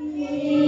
Yeah.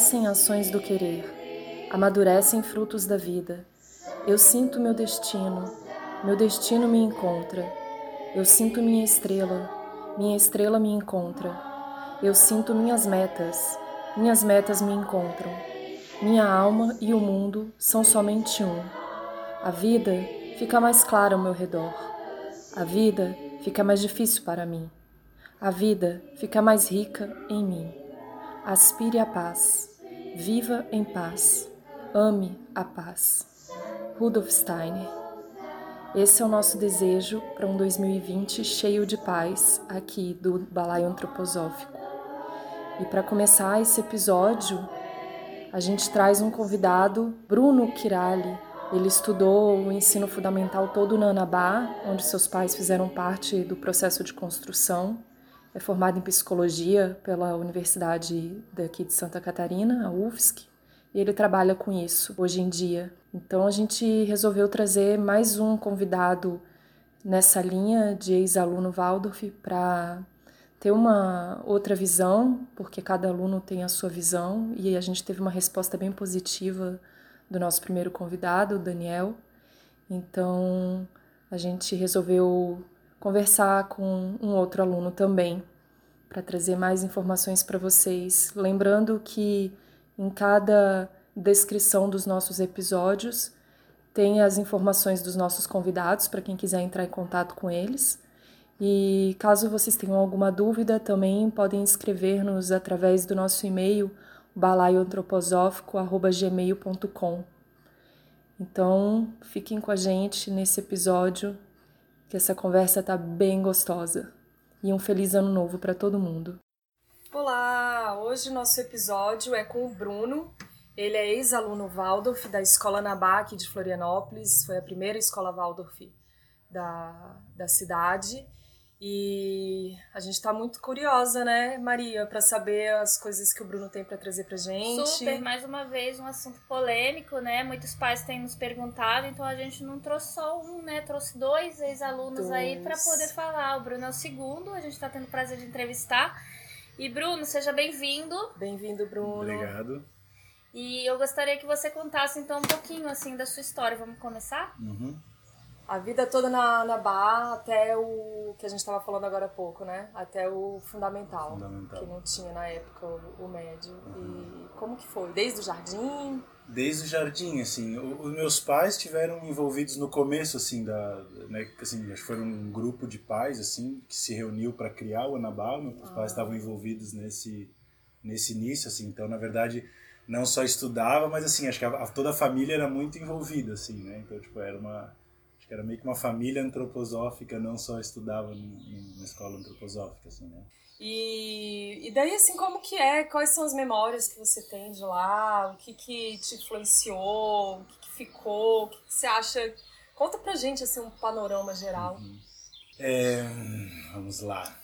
Crescem ações do querer, amadurecem frutos da vida. Eu sinto meu destino, meu destino me encontra. Eu sinto minha estrela, minha estrela me encontra. Eu sinto minhas metas, minhas metas me encontram. Minha alma e o mundo são somente um. A vida fica mais clara ao meu redor. A vida fica mais difícil para mim. A vida fica mais rica em mim. Aspire a paz. Viva em paz. Ame a paz. Rudolf Steiner. Esse é o nosso desejo para um 2020 cheio de paz aqui do Balaio Antroposófico. E para começar esse episódio, a gente traz um convidado, Bruno Kirali. Ele estudou o ensino fundamental todo na Anabá, onde seus pais fizeram parte do processo de construção. É formado em psicologia pela Universidade daqui de Santa Catarina, a UFSC, e ele trabalha com isso hoje em dia. Então a gente resolveu trazer mais um convidado nessa linha de ex-aluno Waldorf para ter uma outra visão, porque cada aluno tem a sua visão, e a gente teve uma resposta bem positiva do nosso primeiro convidado, o Daniel. Então a gente resolveu conversar com um outro aluno também, para trazer mais informações para vocês. Lembrando que em cada descrição dos nossos episódios tem as informações dos nossos convidados para quem quiser entrar em contato com eles. E caso vocês tenham alguma dúvida, também podem escrever-nos através do nosso e-mail balaioantroposófico.gmail.com. Então, fiquem com a gente nesse episódio, que essa conversa tá bem gostosa. E um feliz ano novo para todo mundo. Olá! Hoje nosso episódio é com o Bruno. Ele é ex-aluno Waldorf da Escola Nabac de Florianópolis, foi a primeira escola Waldorf da, da cidade. E a gente está muito curiosa, né, Maria, para saber as coisas que o Bruno tem para trazer pra gente. Super, mais uma vez um assunto polêmico, né? Muitos pais têm nos perguntado, então a gente não trouxe só um, né? Trouxe dois ex-alunos aí para poder falar. O Bruno é o segundo, a gente está tendo o prazer de entrevistar. E Bruno, seja bem-vindo. Bem-vindo, Bruno. Obrigado. E eu gostaria que você contasse então um pouquinho assim da sua história. Vamos começar? Uhum. A vida toda na, na Bar até o que a gente estava falando agora há pouco, né? Até o fundamental, Fundamental. que não tinha na época o, o médio. E como que foi? Desde o jardim? Desde o jardim, assim, o- os meus pais estiveram envolvidos no começo, assim, da, né, assim, acho que foram um grupo de pais, assim, que se reuniu para criar o Anabá, meus pais estavam envolvidos nesse, nesse início, assim, então, na verdade, não só estudava, mas, assim, acho que a, a- toda a família era muito envolvida, assim, né, então, tipo, era uma, que era meio que uma família antroposófica, não só estudava em- numa escola antroposófica, assim, né. E, e daí, assim, como que é? Quais são as memórias que você tem de lá? O que que te influenciou? O que que ficou? O que que você acha? Conta pra gente, assim, um panorama geral. É, vamos lá.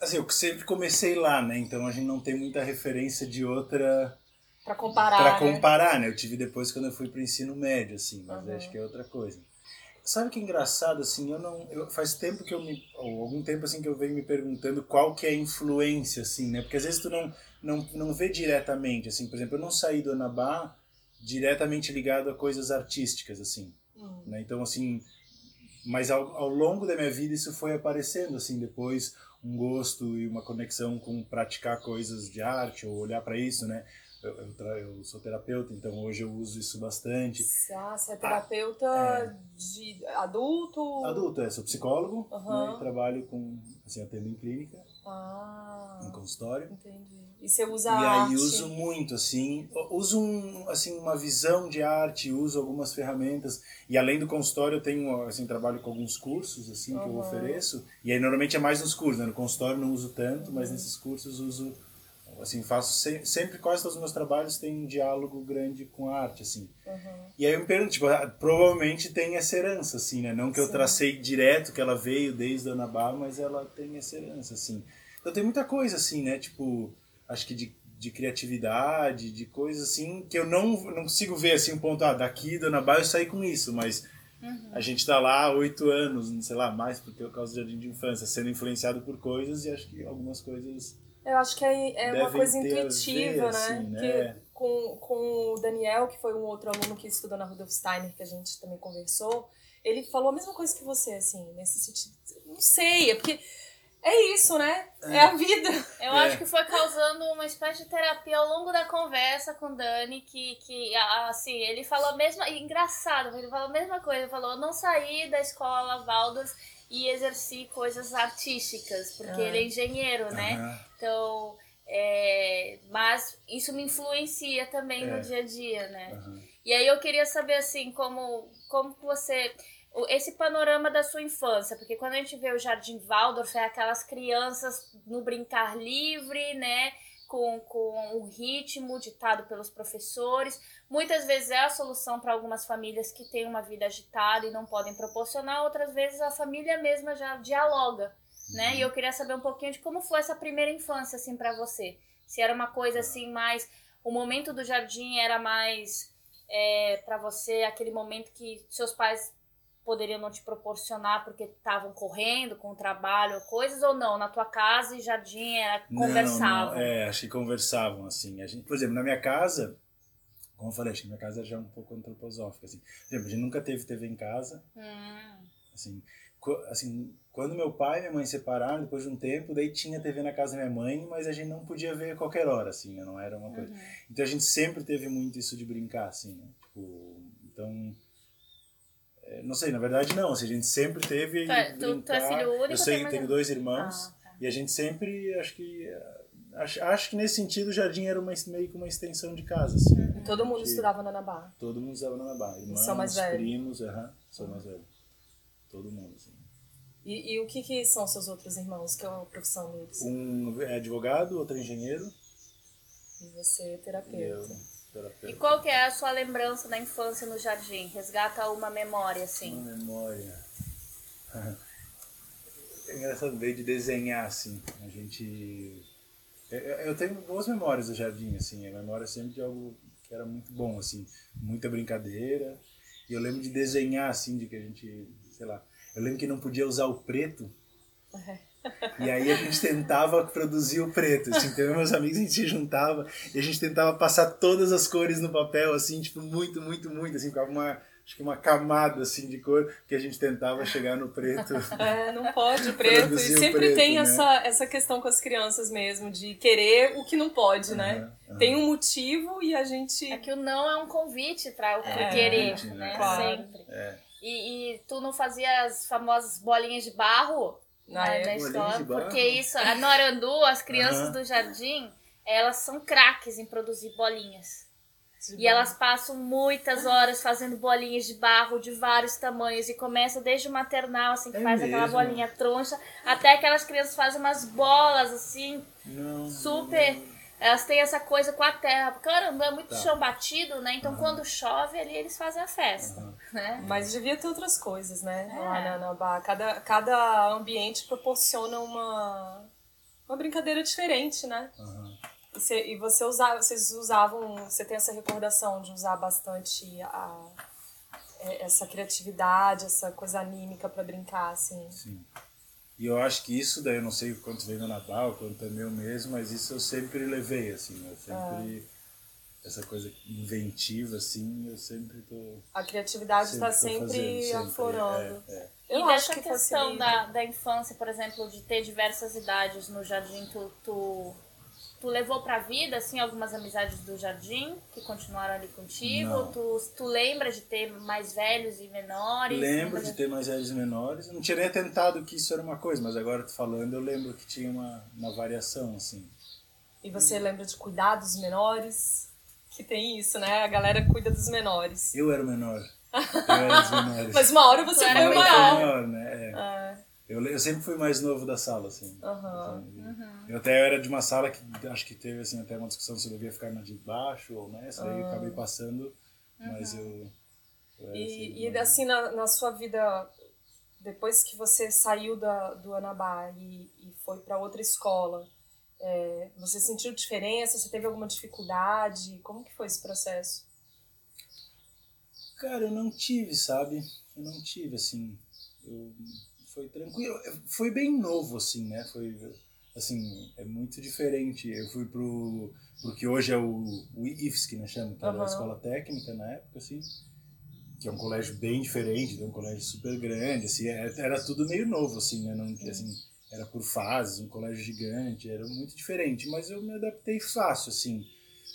Assim, eu sempre comecei lá, né? Então a gente não tem muita referência de outra Pra comparar, para né? comparar, né? Eu tive depois quando eu fui pro ensino médio, assim, mas Uhum. acho que é outra coisa. Sabe que é engraçado, assim, eu não... Eu, faz tempo que eu me... Ou algum tempo, assim, que eu venho me perguntando qual que é a influência, assim, né? Porque às vezes tu não, não, não vê diretamente, assim. Por exemplo, eu não saí do Anabá diretamente ligado a coisas artísticas, assim Hum. né? Então, assim, mas ao, ao longo da minha vida isso foi aparecendo, assim, depois um gosto e uma conexão com praticar coisas de arte ou olhar para isso, né? Eu, eu, tra- eu sou terapeuta, então hoje eu uso isso bastante. Ah, você é terapeuta é. de adulto? Adulto, é, sou psicólogo, Aham. né, e trabalho com, assim, atendo em clínica, Ah, em consultório. entendi. E você usa E aí arte? uso muito, assim, uso um, assim, uma visão de arte, uso algumas ferramentas. E além do consultório, eu tenho, assim, trabalho com alguns cursos, assim, que eu ofereço. E aí normalmente é mais nos cursos, né? No consultório não uso tanto, mas nesses cursos uso, assim, faço se- sempre, quase todos os meus trabalhos têm um diálogo grande com a arte, assim. Uhum. E aí eu me pergunto, tipo, ah, provavelmente tem essa herança, assim, né? Não que eu Sim. tracei direto que ela veio desde a Anabá, mas ela tem essa herança, assim. Então tem muita coisa, assim, né? Tipo, acho que de, de criatividade, de coisas assim, que eu não, não consigo ver, assim, um ponto, ah, daqui do Anabá eu saí com isso, mas a gente tá lá há oito anos, não sei lá, mais porque eu causa do jardim de infância, sendo influenciado por coisas e acho que algumas coisas... Eu acho que é, é uma coisa ter a ver, intuitiva, né? assim, né? Que com, com o Daniel, que foi um outro aluno que estudou na Rudolf Steiner, que a gente também conversou, ele falou a mesma coisa que você, assim, nesse sentido. Não sei, é porque é isso, né? É, a vida. Eu É. acho que foi causando uma espécie de terapia ao longo da conversa com o Dani, que, que assim, ele falou a mesma. e Engraçado, ele falou a mesma coisa. Ele falou: eu não saí da escola Waldorf e exerci coisas artísticas, porque Ah. ele é engenheiro, né? Então. é, mas isso me influencia também É. no dia a dia, né? E aí eu queria saber assim, como, como você. Esse panorama da sua infância, porque quando a gente vê o Jardim Waldorf, é aquelas crianças no brincar livre, né? Com, com o ritmo ditado pelos professores. Muitas vezes é a solução para algumas famílias que têm uma vida agitada e não podem proporcionar, outras vezes a família mesma já dialoga, né? E eu queria saber um pouquinho de como foi essa primeira infância, assim, para você. Se era uma coisa assim, mais. O momento do jardim era mais é, para você aquele momento que seus pais poderiam não te proporcionar porque estavam correndo com o trabalho, coisas ou não, na tua casa e jardim era conversavam. Não, não, é, acho que conversavam, assim. A gente, por exemplo, na minha casa, como eu falei, acho que minha casa já é um pouco antroposófica, assim. Por exemplo, a gente nunca teve TV em casa, Hum, assim. assim quando meu pai e minha mãe se separaram, depois de um tempo, daí tinha TV na casa da minha mãe, mas a gente não podia ver a qualquer hora, assim, né? não era uma coisa. uhum. Então a gente sempre teve muito isso de brincar, assim, né? Tipo, então... é, Não sei, na verdade não, assim, a gente sempre teve Tu é- tu- tu é filho único Eu sei, tenho dois irmãos. Ah, tá. E a gente sempre, acho que. Acho, acho que nesse sentido o jardim era uma, meio que uma extensão de casa, assim. né? Todo mundo Que estudava na Anabá. Todo mundo usava na Nabá. Irmãos, são mais velhos? primos, aham, sou mais velho. Todo mundo, assim. E, e o que, que são seus outros irmãos? Que é a profissão deles? Um é advogado, outro é engenheiro E você é e eu terapeuta. terapeuta. E qual que é a sua lembrança da infância no jardim? Resgata uma memória, assim. Uma memória. É engraçado, veio de desenhar, assim. A gente. Eu, eu tenho boas memórias do jardim, assim. A memória é sempre de algo que era muito bom, assim. Muita brincadeira. E eu lembro de desenhar, assim, de que a gente. Sei lá. Eu lembro que não podia usar o preto. E aí a gente tentava produzir o preto. Assim, então, eu meus amigos, a gente se juntava e a gente tentava passar todas as cores no papel, assim, tipo, muito, muito, muito, assim, ficava uma, acho que uma camada, assim, de cor que a gente tentava chegar no preto. É, não pode preto. E sempre preto, tem né? essa, essa questão com as crianças mesmo, de querer o que não pode, né? Aham, aham. Tem um motivo e a gente. É que o não é um convite para o É, querer, né? né? Claro. Sempre. É. E, e tu não fazia as famosas bolinhas de barro Na né, época. na escola? Porque isso, a Norandu, as crianças Aham. do jardim, elas são craques em produzir bolinhas. De E elas passam muitas horas fazendo bolinhas de barro de vários tamanhos. E começa desde o maternal, assim, que É faz aquela mesmo? bolinha troncha, até aquelas crianças fazem umas bolas, assim, Não. super. Elas têm essa coisa com a terra. Porque Norandu é muito Tá. chão batido, né? Então quando chove ali, eles fazem a festa, Aham. né? Mas devia ter outras coisas, né? É. Lá na, na Bar. Cada, cada ambiente proporciona uma, uma brincadeira diferente, né? Aham. E, cê- e você usava, vocês usavam, você tem essa recordação de usar bastante a, é, essa criatividade, essa coisa anímica pra brincar, assim. Sim. E eu acho que isso daí, eu não sei quanto veio da Natal, quanto é meu mesmo, mas isso eu sempre levei, assim, eu sempre... Essa coisa inventiva, assim, eu sempre tô... A criatividade está sempre tô sempre, fazendo, sempre, aflorando. É, é. Eu e acho dessa que questão facilita. da, da infância, por exemplo, de ter diversas idades no jardim, tu, tu tu levou pra vida, assim, algumas amizades do jardim que continuaram ali contigo? Não. Tu, tu lembra de ter mais velhos e menores? Lembro de ter mais velhos e menores. Eu não tinha nem tentado que isso era uma coisa, mas agora tu falando, eu lembro que tinha uma, uma variação, assim. E você lembra de cuidar dos menores? Que tem isso, né? A galera cuida dos menores. Eu era o menor. Eu era dos menores. Mas uma hora você era o o Eu era maior. o maior, né? É. Ah, Eu, eu sempre fui mais novo da sala, assim. Aham. Eu até era de uma sala que acho que teve assim, até uma discussão se eu devia ficar na de baixo ou nessa, daí eu acabei passando, mas eu. eu era, E, e mais- assim, na, na sua vida, depois que você saiu da, do Anabá e, e foi para outra escola, é, você sentiu diferença? Você teve alguma dificuldade? Como que foi esse processo? Cara, eu não tive, sabe? Eu não tive, assim. Eu, foi tranquilo. Foi bem novo, assim, né? Foi, assim, é muito diferente. Eu fui pro, pro que hoje é o, o IFSC, né? Chama, que era Aham. a escola técnica na época, assim. Que é um colégio bem diferente, é um colégio super grande, assim. Era, era tudo meio novo, assim, né? Não, assim, era por fases, um colégio gigante, era muito diferente. Mas eu me adaptei fácil, assim.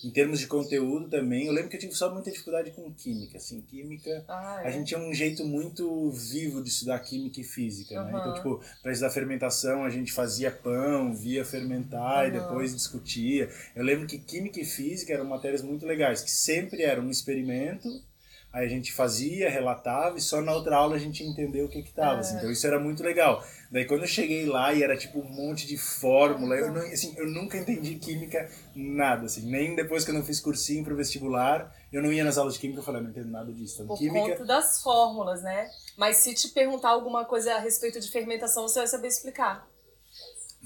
Em termos de conteúdo também, eu lembro que eu tive só muita dificuldade com química, assim, química, Ah, a gente tinha um jeito muito vivo de estudar química e física, né? Então, tipo, para estudar fermentação, a gente fazia pão, via fermentar e Aham. depois discutia. Eu lembro que química e física eram matérias muito legais, que sempre era um experimento, aí a gente fazia, relatava e só na outra aula a gente entendeu o que que tava, É. assim. Então isso era muito legal. Daí quando eu cheguei lá e era tipo um monte de fórmula, eu, não, assim, eu nunca entendi química nada, assim. Nem depois que eu não fiz cursinho pro vestibular, eu não ia nas aulas de química, eu falei, "Ah, não entendo nada disso. Então, Por química, conta das fórmulas, né? Mas se te perguntar alguma coisa a respeito de fermentação, você vai saber explicar.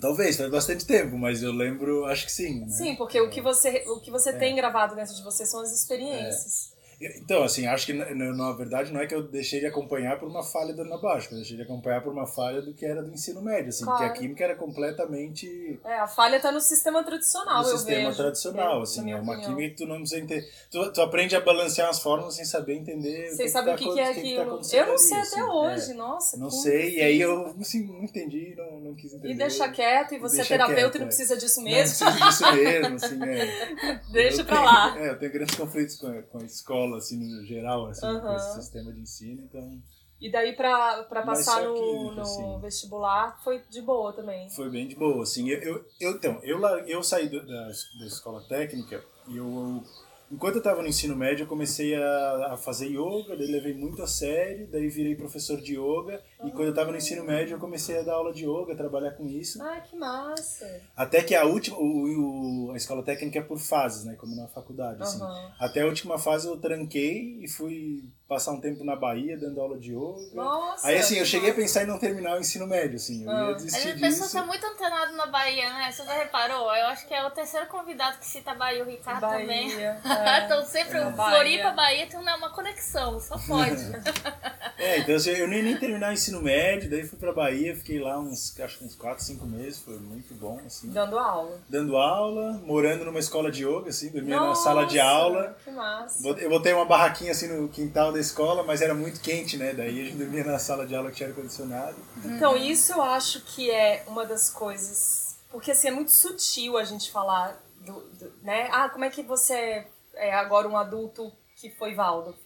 talvez, faz bastante tempo, mas eu lembro, acho que sim. Né? Sim, porque o que você, o que É. você tem gravado dentro de você são as experiências. Então, assim, acho que na, na- verdade não é que eu deixei de acompanhar por uma falha da Ana Baixo, eu deixei de acompanhar por uma falha do que era do ensino médio, assim, Claro. porque a química era completamente É, a falha tá no sistema tradicional, no eu sistema vejo. tradicional, É, assim, é uma opinião. química que tu não precisa entender. Tu, tu aprende a balancear as fórmulas sem saber entender Vocês o sabem que, o que, tá, que é aquilo. tá eu não ali, sei assim, até é. hoje, nossa. Não sei, e aí eu assim, não entendi, não, não quis entender. E deixa quieto, e você é terapeuta quieto, e não é. precisa disso Não mesmo. preciso disso mesmo, assim, é. Deixa Eu pra tenho- lá. É, eu tenho grandes conflitos com com a escola, assim, no geral, assim, com Aham. esse sistema de ensino, então E daí pra, pra Mas passar só no, no assim. vestibular foi de boa também. foi bem de boa, assim. Eu, eu, eu- então, eu, eu saí do- da, da escola técnica e eu, enquanto eu estava no ensino médio, eu comecei a, a fazer yoga, daí levei muito a sério, daí virei professor de yoga, e quando eu estava no ensino médio, eu comecei a dar aula de yoga, trabalhar com isso. Ai, que massa. Até que a última, o, o- a escola técnica é por fases, né, como na faculdade, assim. Aham. Até a última fase eu tranquei e fui passar um tempo na Bahia dando aula de yoga. Nossa. Aí assim, eu cheguei a massa. pensar em não terminar o ensino médio, assim, eu Ah. ia A desistir gente- a pessoa disso. tá muito antenado na Bahia, né? Você já reparou? Eu acho que é o terceiro convidado que cita a Bahia, o Ricardo também. Bahia. é. Então sempre É. o Bahia. Floripa, Bahia tem uma conexão, só pode. É, então assim, eu nem, nem terminar o ensino médio, daí fui pra Bahia, fiquei lá uns, acho uns 4, 5 meses, foi muito bom, assim. Dando aula. Dando aula, morando numa escola de yoga, assim, dormia na Nossa, sala de aula. Que massa. Eu botei uma barraquinha assim no quintal da escola, mas era muito quente, né? Daí a gente dormia na sala de aula que tinha ar-condicionado. Então, isso eu acho que é uma das coisas. Porque assim, é muito sutil a gente falar do, do- né? Ah, como é que você é agora um adulto que foi Waldorf?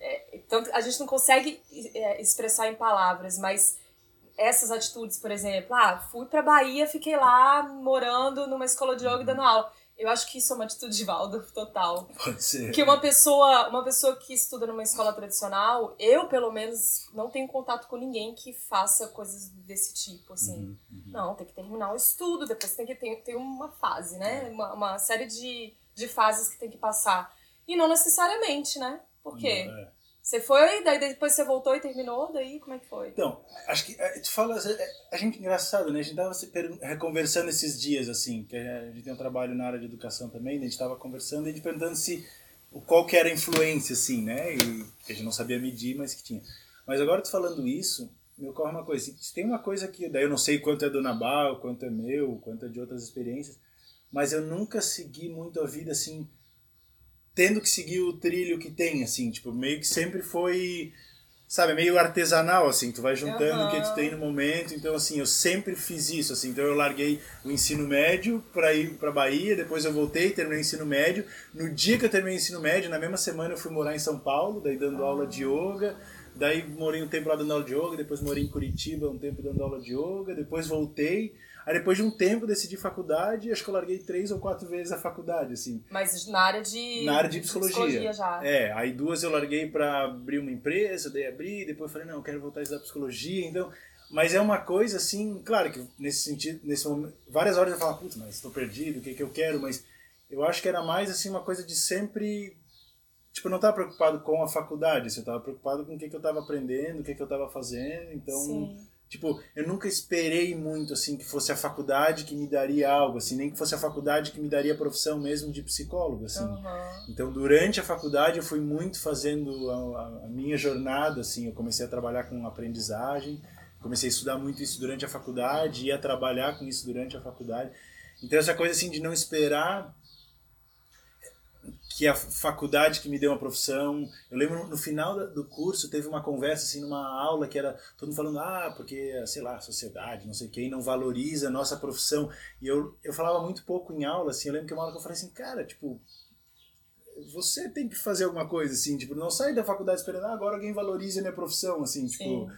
É, tanto, a gente não consegue é, expressar em palavras, mas essas atitudes, por exemplo, ah, fui pra Bahia, fiquei lá morando numa escola de yoga dando aula. Eu acho que isso é uma atitude de Waldorf total. Pode ser. Que uma pessoa, uma pessoa que estuda numa escola tradicional, eu pelo menos não tenho contato com ninguém que faça coisas desse tipo, assim. Não, tem que terminar o estudo, depois tem que ter, ter uma fase, né? Uma, uma série de, de fases que tem que passar. E não necessariamente, né? Por quê? É. Você foi, daí depois você voltou e terminou, daí como é que foi? Então, acho que é, tu fala, é, a gente engraçado, né? A gente tava se per- conversando esses dias assim, que a gente tem um trabalho na área de educação também, né? a gente tava conversando e a gente perguntando se qual que era a influência assim, né? E a gente não sabia medir, mas que tinha. Mas agora tu falando isso, me ocorre uma coisa, se tem uma coisa que daí eu não sei quanto é do Nabal, quanto é meu, quanto é de outras experiências, mas eu nunca segui muito a vida assim tendo que seguir o trilho que tem, assim, tipo, meio que sempre foi sabe, meio artesanal, assim, tu vai juntando Aham. o que tu tem no momento, então assim, eu sempre fiz isso, assim, então eu larguei o ensino médio para ir para Bahia, depois eu voltei, terminei o ensino médio, no dia que eu terminei o ensino médio, na mesma semana eu fui morar em São Paulo, daí dando aula de yoga, daí morei um tempo lá dando aula de yoga, depois morei em Curitiba um tempo dando aula de yoga, depois voltei, aí depois de um tempo decidi faculdade, acho que eu larguei três ou quatro vezes a faculdade, assim, Mas na área de. na área de psicologia. já. É, aí duas eu larguei pra abrir uma empresa, daí abri, depois falei, não, eu quero voltar a estudar psicologia, então. Mas é uma coisa assim, claro que nesse sentido, nesse momento, várias horas eu falo, putz, mas estou perdido, o que, que eu quero, mas eu acho que era mais assim uma coisa de sempre. Tipo, eu não estava preocupado com a faculdade, assim, eu estava preocupado com o que, que eu estava aprendendo, o que, que eu estava fazendo, então. Sim. Tipo, eu nunca esperei muito, assim, que fosse a faculdade que me daria algo, assim, nem que fosse a faculdade que me daria a profissão mesmo de psicólogo, assim. Aham. Então, durante a faculdade, eu fui muito fazendo a, a- a minha jornada, assim, eu comecei a trabalhar com aprendizagem, comecei a estudar muito isso durante a faculdade, ia trabalhar com isso durante a faculdade. Então, essa coisa, assim, de não esperar que a faculdade que me deu uma profissão. Eu lembro no final do curso teve uma conversa assim numa aula que era todo mundo falando ah porque sei lá a sociedade não sei quem não valoriza a nossa profissão e eu eu falava muito pouco em aula assim. Eu lembro que uma aula que eu falei assim cara tipo você tem que fazer alguma coisa assim tipo não sai da faculdade esperando ah, agora alguém valorize a minha profissão assim tipo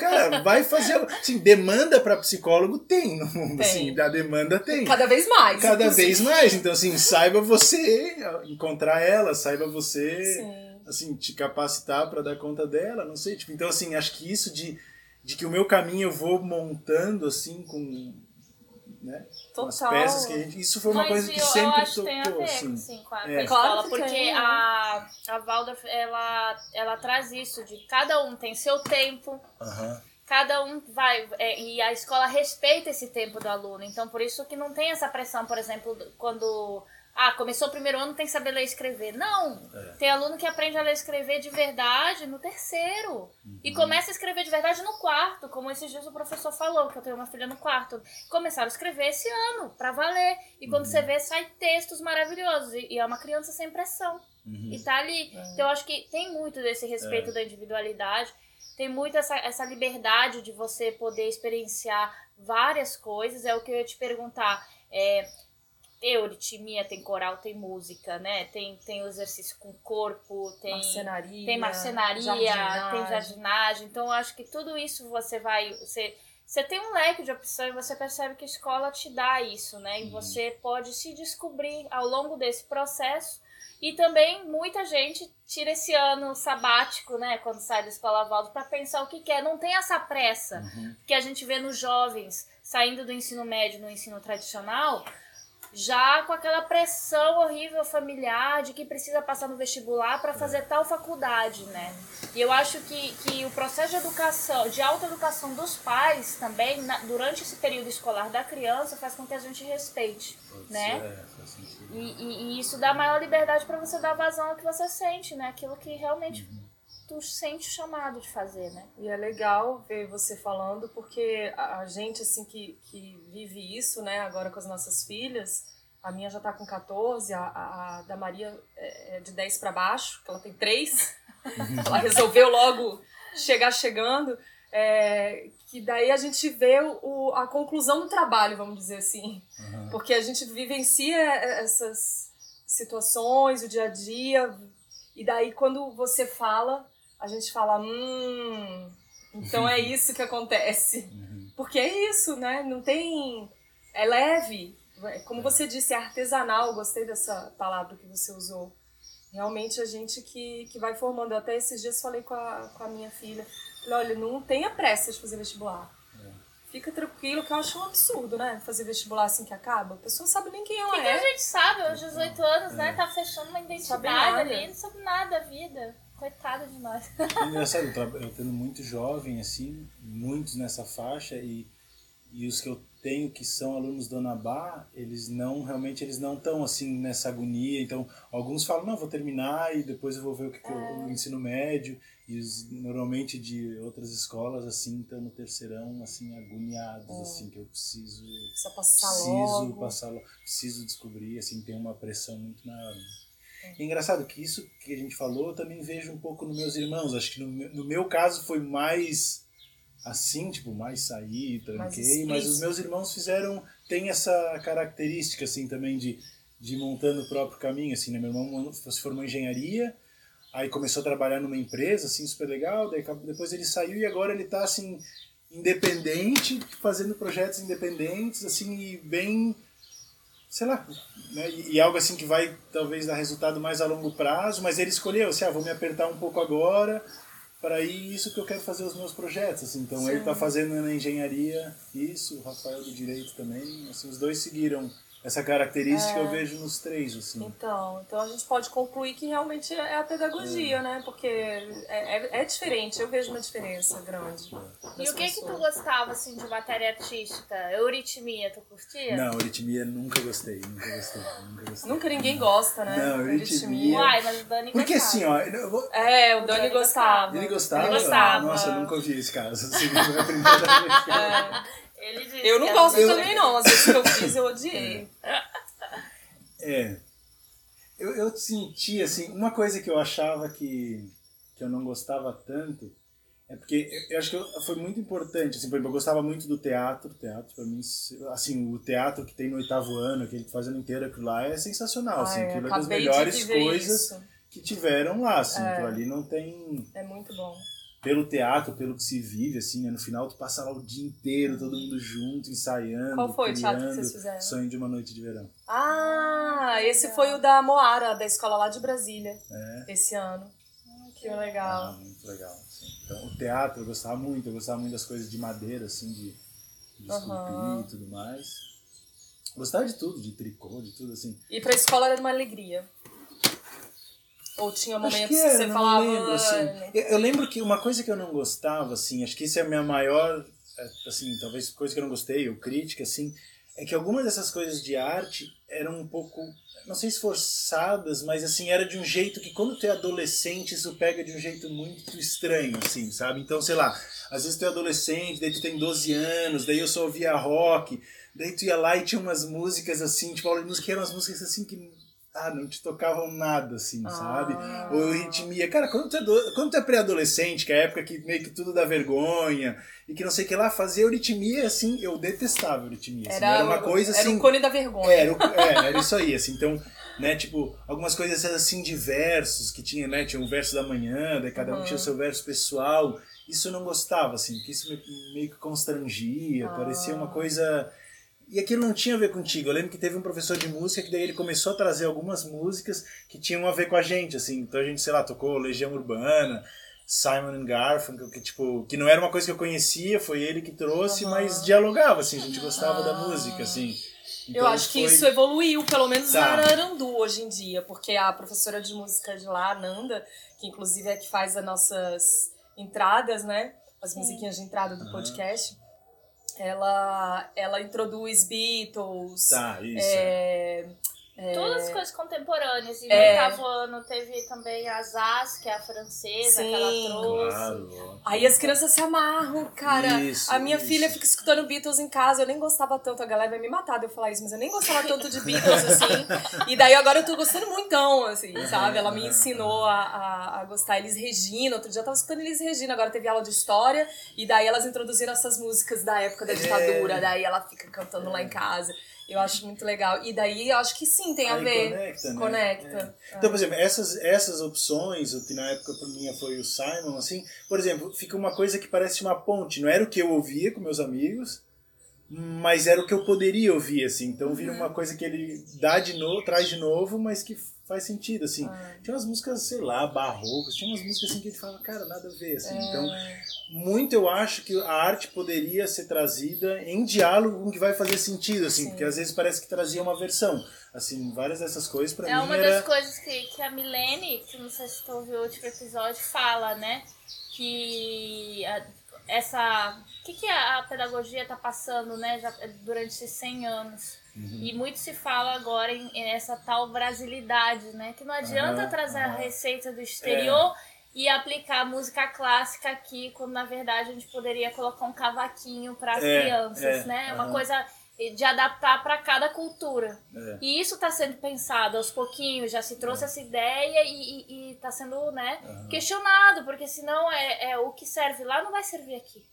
cara vai fazer assim demanda para psicólogo tem no mundo Tem. assim da demanda tem Cada vez mais. cada inclusive. vez mais. Então, assim, saiba você encontrar ela, saiba você, Sim. assim, te capacitar para dar conta dela, não sei. Tipo, então, assim, acho que isso de, de que o meu caminho eu vou montando, assim, com, né, com as Total. peças que a gente... Isso foi uma Mas coisa que eu, sempre eu acho que tem a tocou, ver assim. sim, com a, É. com a Claro escola, que porque tem, né? a, a Valda, ela, ela traz isso de cada um tem seu tempo, cada um vai é, e a escola respeita esse tempo do aluno então por isso que não tem essa pressão por exemplo quando ah começou o primeiro ano tem que saber ler e escrever não É. tem aluno que aprende a ler e escrever de verdade no terceiro e Uhum. começa a escrever de verdade no quarto como esses dias o professor falou que eu tenho uma filha no quarto começaram a escrever esse ano pra valer e Uhum. quando você vê sai textos maravilhosos e, e é uma criança sem pressão Uhum. e tá ali. Então eu acho que tem muito desse respeito da individualidade, tem muito essa, essa liberdade de você poder experienciar várias coisas. É o que eu ia te perguntar. É, euritmia, tem coral, tem música, né? Tem, tem o exercício com o corpo, tem Marcenaria. tem marcenaria, jardinagem. tem jardinagem. Então, eu acho que tudo isso você vai. Você, você tem um leque de opção e você percebe que a escola te dá isso, né? E você pode se descobrir ao longo desse processo. E também muita gente tira esse ano sabático, né? Quando sai da escola Valdo, para pensar o que quer. Não tem essa pressa que a gente vê nos jovens saindo do ensino médio no ensino tradicional já com aquela pressão horrível familiar de que precisa passar no vestibular para fazer tal faculdade, né? E eu acho que, que o processo de educação, de autoeducação dos pais também, na- durante esse período escolar da criança, faz com que a gente respeite, né? É, faz sentido. E, e- e isso dá maior liberdade para você dar vazão ao que você sente, né? Aquilo que realmente tu sente o chamado de fazer, né? E é legal ver você falando, porque a gente, assim, que, que vive isso, né, agora com as nossas filhas, a minha já tá com 14, a, a, a da Maria é é de 10 para baixo, que ela tem 3. ela resolveu logo chegar chegando. é, que daí a gente vê o, a conclusão do trabalho, vamos dizer assim. Porque a gente vivencia essas situações, o dia a dia, e daí quando você fala, a gente fala, hum, então é isso que acontece. Porque é isso, né? Não tem. É leve. É, Como você disse, é artesanal. Gostei dessa palavra que você usou. Realmente a gente que, que vai formando. Eu até esses dias falei com a, com a minha filha. Falei, olha, não tenha pressa de fazer vestibular. Fica tranquilo, que eu acho um absurdo, né? Fazer vestibular assim que acaba. A pessoa não sabe nem quem ela O que a é. gente sabe, aos 18 anos, né? Tá fechando uma Sabe identidade ali, não sabe nada da vida. Coitado de nós. É engraçado, eu, tendo muito jovem, assim, muitos nessa faixa, e, e os que eu tenho que são alunos do Anabá, eles não, realmente, eles não estão, assim, nessa agonia. Então, alguns falam, não, vou terminar e depois eu vou ver o que, que eu, o ensino médio. E os, normalmente de outras escolas, assim, estão no terceirão, assim, agoniados, assim, que eu preciso... Precisa passar Preciso logo. passar, preciso descobrir, assim, tem uma pressão muito maior. né? É engraçado que isso que a gente falou eu também vejo um pouco nos meus irmãos. Acho que no, meu- no meu caso foi mais assim, tipo, mais saí, tranquei, mas os meus irmãos fizeram, tem essa característica assim também de, de montando o próprio caminho, assim, né? Meu irmão se formou em engenharia, aí começou a trabalhar numa empresa, assim, super legal, daí depois ele saiu e agora ele tá, assim, independente, fazendo projetos independentes, assim, e bem, sei lá, né? E, algo assim que vai talvez dar resultado mais a longo prazo, mas ele escolheu, assim, ah, vou me apertar um pouco agora, para ir isso que eu quero fazer os meus projetos, assim. Então ele tá fazendo na engenharia isso, o Rafael do direito também, assim, os dois seguiram essa característica eu vejo nos três, assim. Então, então a gente pode concluir que realmente é a pedagogia, né? Porque é, é, é diferente, eu vejo uma diferença grande. E das o que que tu gostava, assim, de matéria artística? Euritmia, tu curtia? Não, euritmia nunca gostei, nunca gostei, nunca gostei. Nunca ninguém gosta, né? Não, euritmia. Uai, mas o Dani Porque gostava. assim, ó, eu vou- É, o Dani Dani gostava. ele gostava? Ele gostava. Nossa, eu nunca ouvi esse caso. Assim, foi a primeira vez que eu- Eu não que gosto era- também, não. Às vezes que eu fiz, eu odiei. É. Eu, eu senti, assim, uma coisa que eu achava que, que eu não gostava tanto é porque eu, eu acho que eu- foi muito importante, assim, por exemplo, eu gostava muito do teatro, teatro pra mim, assim, o teatro que tem no oitavo ano, aquele fazendo inteiro aquilo lá é sensacional, assim, Ai, aquilo é das melhores coisas isso. que tiveram lá, assim, É. aquilo ali não tem, É muito bom. Pelo teatro, pelo que se vive, assim, né, no final tu passa lá o dia inteiro, todo mundo junto, ensaiando, Qual foi o teatro que criando, vocês fizeram? Sonho de uma Noite de Verão. Ah, esse foi o da Moara, da escola lá de Brasília, É. esse ano. Que Ah, legal. muito legal. assim. Então, o teatro eu gostava muito, eu gostava muito das coisas de madeira, assim, de, de esculpir Aham. e tudo mais. Gostava de tudo, de tricô, de tudo, assim. E pra escola era uma alegria. Ou tinha momentos que que, era, você não falava. lembro, assim. "Ah, Eu, eu lembro que uma coisa que eu não gostava, assim, acho que isso é a minha maior, é, assim, talvez coisa que eu não gostei, ou crítica, assim, é que algumas dessas coisas de arte eram um pouco, não sei se forçadas, mas assim, era de um jeito que quando tu é adolescente, isso pega de um jeito muito estranho, assim, sabe? Então, sei lá, às vezes tu é adolescente, daí tu tem 12 anos, daí eu só ouvia rock, daí tu ia lá e tinha umas músicas assim, tipo, aula de música, que eram umas músicas assim que ah, não te tocavam nada, assim, sabe? Ah. Ou ritmia. Cara, quando tu é, do- quando tu é pré-adolescente, que é a época que meio que tudo dá vergonha, e que não sei o que lá, fazer euritmia, assim, eu detestava euritmia. assim, Era, era uma coisa Era assim. o cone da vergonha. Era, o- é, era isso aí, assim, então, né, tipo, algumas coisas assim de versos, que tinha, né, tinha um verso da manhã, daí cada um Uhum. tinha o seu verso pessoal, isso eu não gostava, assim, porque isso me- meio que constrangia, Ah. parecia uma coisa... E aquilo não tinha a ver contigo, eu lembro que teve um professor de música que daí ele começou a trazer algumas músicas que tinham a ver com a gente, assim, então a gente, sei lá, tocou Legião Urbana, Simon Garfunkel, que tipo, que não era uma coisa que eu conhecia, foi ele que trouxe, Aham. mas dialogava, assim, a gente gostava da Ah. música, assim. Eu Então acho que foi- isso evoluiu, pelo menos Tá. na Ararandu hoje em dia, porque a professora de música de lá, a Nanda, que inclusive é que faz as nossas entradas, né? As musiquinhas de entrada do Aham. podcast. Ela, ela introduz Beatles, Tá, isso. é, Todas as coisas contemporâneas. E É. no oitavo ano teve também a Zaz, que é a francesa, que ela Sim. trouxe. Claro. Aí as crianças se amarram, cara. Isso, a minha isso. filha fica escutando Beatles em casa. Eu nem gostava tanto, a galera vai me matar de eu falar isso, mas eu nem gostava tanto de Beatles assim. E daí agora eu tô gostando muito, assim, sabe? Ela me ensinou a, a, a gostar. Elis Regina, outro dia eu tava escutando Elis Regina, agora teve aula de história. E daí elas introduziram essas músicas da época da ditadura. Daí ela fica cantando lá em casa. Eu acho muito legal. E daí eu acho que sim, tem a Aí ver. conecta, né? Conecta. Então, por exemplo, essas, essas opções, o que na época pra mim foi o Simon, assim, por exemplo, fica uma coisa que parece uma ponte. Não era o que eu ouvia com meus amigos, mas era o que eu poderia ouvir, assim. Então vira uma coisa que ele dá de novo, traz de novo, mas que faz sentido, assim. Tinha umas músicas, sei lá, barrocas, tinha umas músicas assim que ele fala, cara, nada a ver, assim. Então, muito eu acho que a arte poderia ser trazida em diálogo com o que vai fazer sentido, assim, Sim. porque às vezes parece que trazia uma versão. Assim, várias dessas coisas pra É mim uma era... das coisas que, que a Milene, que não sei se tu ouviu o último episódio, fala, né? Que a- essa. O que, que a, a pedagogia tá passando, né? Já, durante esses 100 anos. Uhum. E muito se fala agora em, em essa tal brasilidade, né? Que não adianta trazer a receita do exterior e aplicar música clássica aqui, quando na verdade a gente poderia colocar um cavaquinho para as É, crianças, é, né? Uma aham. coisa de adaptar para cada cultura. É. E isso está sendo pensado aos pouquinhos, já se trouxe essa ideia e está sendo né, Aham. questionado, porque senão é, é o que serve lá não vai servir aqui.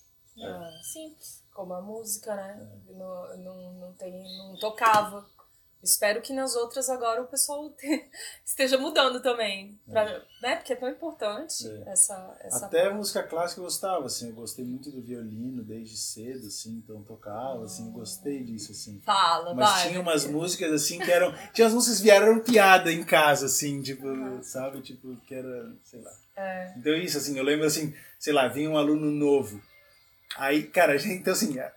Ah, Simples. Como a música, né? Não, não, não, tem, não tocava. Espero que nas outras agora o pessoal te- esteja mudando também. Pra, né? Porque é tão importante É. essa, essa Até música clássica eu gostava, assim, eu gostei muito do violino desde cedo, assim, então tocava, assim, eu gostei disso, assim. Fala, Mas vai. tinha umas músicas, assim, que eram... Tinha as músicas que vieram piada em casa, assim, tipo, sabe? Tipo, que era, sei lá. É. Então isso, assim, eu lembro, assim, sei lá, vinha um aluno novo. Aí, cara, a gente, então assim, a-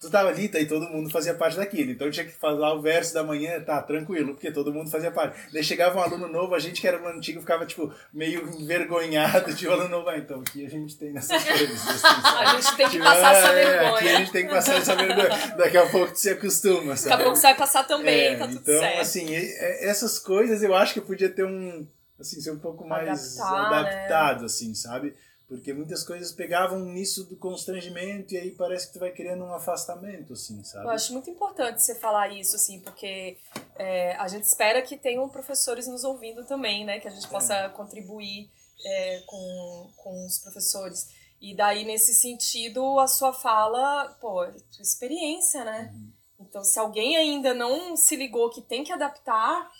tu tava ali, tá, e todo mundo fazia parte daquilo. Então tinha que falar o verso da manhã, tá, tranquilo, porque todo mundo fazia parte. Daí chegava um aluno novo, a gente que era aluno antigo ficava, tipo, meio envergonhado de o aluno novo. Ah, então aqui a gente tem nessas coisas, assim? A gente tem que Tipo, passar essa ah, é, vergonha. Aqui a gente tem que passar essa vergonha. Daqui a pouco tu se acostuma, Daqui sabe? a pouco você vai passar também, É, tá tudo então, certo. assim, e- e- essas coisas eu acho que podia ter um. Assim, ser um pouco mais Adaptar, né? adaptado, assim, sabe? Porque muitas coisas pegavam nisso do constrangimento e aí parece que tu vai criando um afastamento, assim, sabe? Eu acho muito importante você falar isso, assim, porque é, a gente espera que tenham professores nos ouvindo também, né? Que a gente possa contribuir é, com, com os professores. E daí, nesse sentido, a sua fala, pô, é sua experiência, né? Então, se alguém ainda não se ligou que tem que adaptar,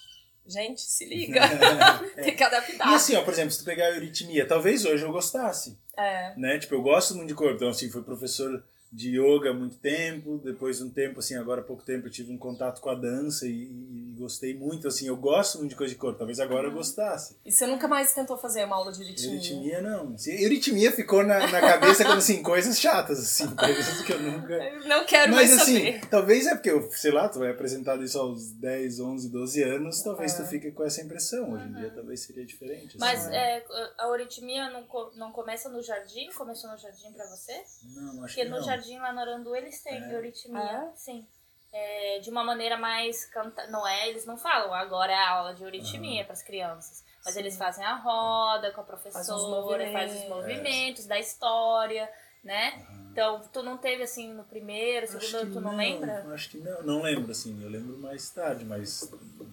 gente, se liga. tem que adaptar. E assim, ó, por exemplo, se tu pegar a euritmia, talvez hoje eu gostasse, É. né? Tipo, eu gosto muito de corpo, então assim, fui professor de yoga há muito tempo, depois de um tempo, assim, agora há pouco tempo eu tive um contato com a dança e, e- gostei muito, assim, eu gosto muito de coisa de corpo, talvez agora eu gostasse. E você nunca mais tentou fazer uma aula de euritmia? Euritmia não. Assim, Euritmia ficou na, na cabeça como assim, coisas chatas, assim, coisas que eu nunca. Não quero Mas mais assim, saber. talvez é porque, eu, sei lá, tu vai apresentado isso aos 10, 11, 12 anos, talvez tu fique com essa impressão. Hoje em dia talvez seria diferente. assim, Mas né? é, a aritmia não, não começa no jardim? Começou no jardim pra você? Não, acho Porque que no não. Jardim lá no Arandu eles têm É. euritmia, Ah, sim. É, de uma maneira mais canta... não é, eles não falam, agora é a aula de euritmia para as crianças. Mas Sim. eles fazem a roda com a Faz professora, uns faz os movimentos. movimentos da história, né? Então, tu não teve assim no primeiro, segundo, tu não, lembra? Acho que não, não lembro, assim, eu lembro mais tarde, mas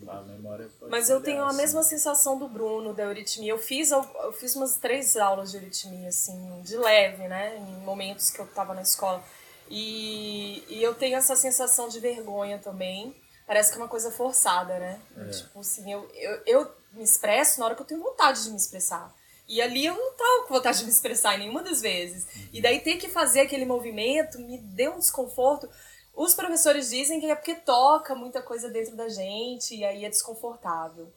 a memória pode Mas eu tenho a assim. mesma sensação do Bruno, da euritmia. Eu fiz, eu fiz umas três aulas de euritmia, assim, de leve, né? Em momentos que eu tava na escola. E, e eu tenho essa sensação de vergonha também. Parece que é uma coisa forçada, né? É. Tipo assim, eu, eu, eu me expresso na hora que eu tenho vontade de me expressar. E ali eu não tava com vontade de me expressar nenhuma das vezes. E daí ter que fazer aquele movimento me deu um desconforto. Os professores dizem que é porque toca muita coisa dentro da gente e aí é desconfortável.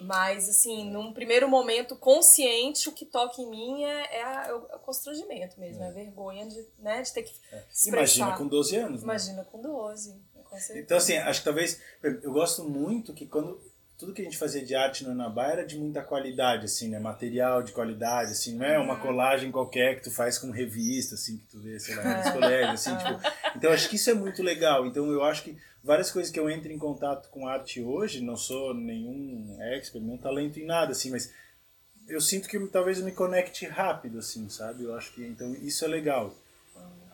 Mas, assim, num primeiro momento consciente, o que toca em mim é, é, a- é o é o constrangimento mesmo, é a vergonha de, né, de ter que expressar. Imagina com 12 anos, né? Imagina com 12, com. Então, assim, acho que talvez. Eu gosto muito que quando. Tudo que a gente fazia de arte no Anabá era de muita qualidade, assim, né? Material de qualidade, assim, não é Uhum. uma colagem qualquer que tu faz com revista, assim, que tu vê, sei lá, nos colégios, assim, tipo. Então, acho que isso é muito legal. Então, eu acho que várias coisas que eu entro em contato com arte hoje, não sou nenhum expert, nenhum talento em nada, assim, mas eu sinto que talvez eu me conecte rápido, assim, sabe? Eu acho que, então, isso é legal.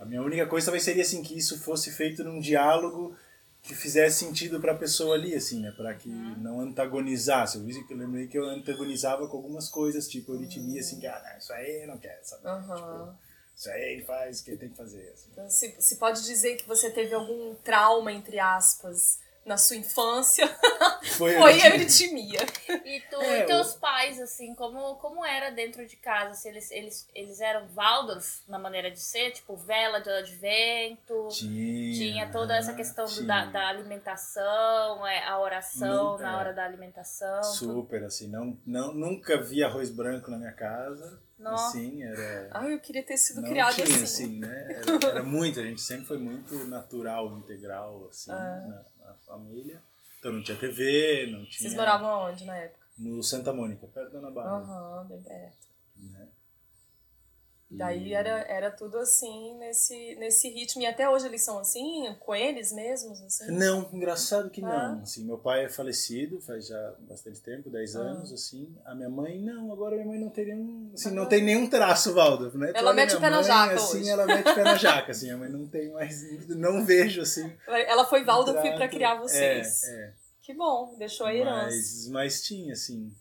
A minha única coisa talvez seria assim que isso fosse feito num diálogo que fizesse sentido para a pessoa ali, assim, né, para que não antagonizasse. Eu eu lembrei que eu antagonizava com algumas coisas, tipo euritmia, assim, que ah, não, isso aí não quer, sabe? Aham. Tipo, isso aí ele faz o que ele tem que fazer. Assim. Então, se, se pode dizer que você teve algum trauma, entre aspas, na sua infância, Foi, foi a euritmia. euritmia. E tu É, e teus pais, assim, como, como era dentro de casa? Se eles, eles, eles eram Waldorf na maneira de ser, tipo vela de advento, Tinha, tinha toda essa questão do- da, da alimentação, é, a oração Não, na é. hora da alimentação. tudo. Super, assim, não, não, nunca vi arroz branco na minha casa. Nossa. Assim, era. Ah, eu queria ter sido tinha, assim. assim, né? Era, era muito, a gente sempre foi muito natural, integral, assim, Ah. na, na família. Então não tinha TV, não tinha. Vocês moravam onde na época? No Santa Mônica, perto da Ana Bárbara. Aham, bem perto. né? Daí era, era tudo assim, nesse, nesse ritmo. E até hoje eles são assim, com eles mesmos? Assim? Não, engraçado que Ah. não. Assim, meu pai é falecido faz já bastante tempo, 10 Ah. anos, assim. A minha mãe, não, agora minha mãe não tem nenhum, assim, não tem nenhum traço, Valdo. Né? Ela mete o pé na mãe, jaca assim, hoje. ela mete o pé na jaca, assim. A mãe não tem mais, não vejo, assim. Ela foi Valdo trato. para criar vocês. É, é. Que bom, deixou a herança. Mas, mas tinha, assim.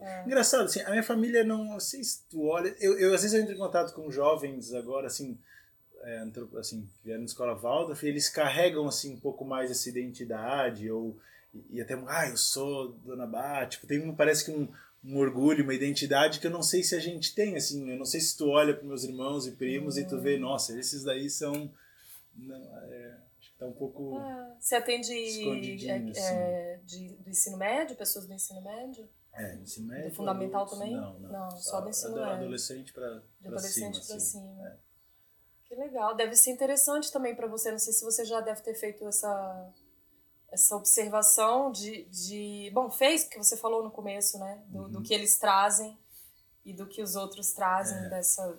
É. Engraçado, assim, a minha família não. Sei se tu olha. Eu, eu, às vezes eu entro em contato com jovens agora, assim, é, assim que vieram na escola Waldorf, e eles carregam, assim, um pouco mais essa identidade, ou. E até, ah, eu sou Dona Bá, tipo, tem um, parece que um, um orgulho, uma identidade que eu não sei se a gente tem, assim, eu não sei se tu olha para meus irmãos e primos e tu vê, nossa, esses daí são. Não, é, acho que tá um pouco. Ah, Você atende Escondidinho, assim. é, é, de, do ensino médio, pessoas do ensino médio? É, ensino médio. Do fundamental adultos, também? Não, não. Não, só do ensino ado- médio. Adolescente para De adolescente cima. pra assim. cima. É. Que legal. Deve ser interessante também para você. Não sei se você já deve ter feito essa, essa observação de, de. Bom, fez, porque você falou no começo, né? Do, Uhum. do que eles trazem e do que os outros trazem É. dessa.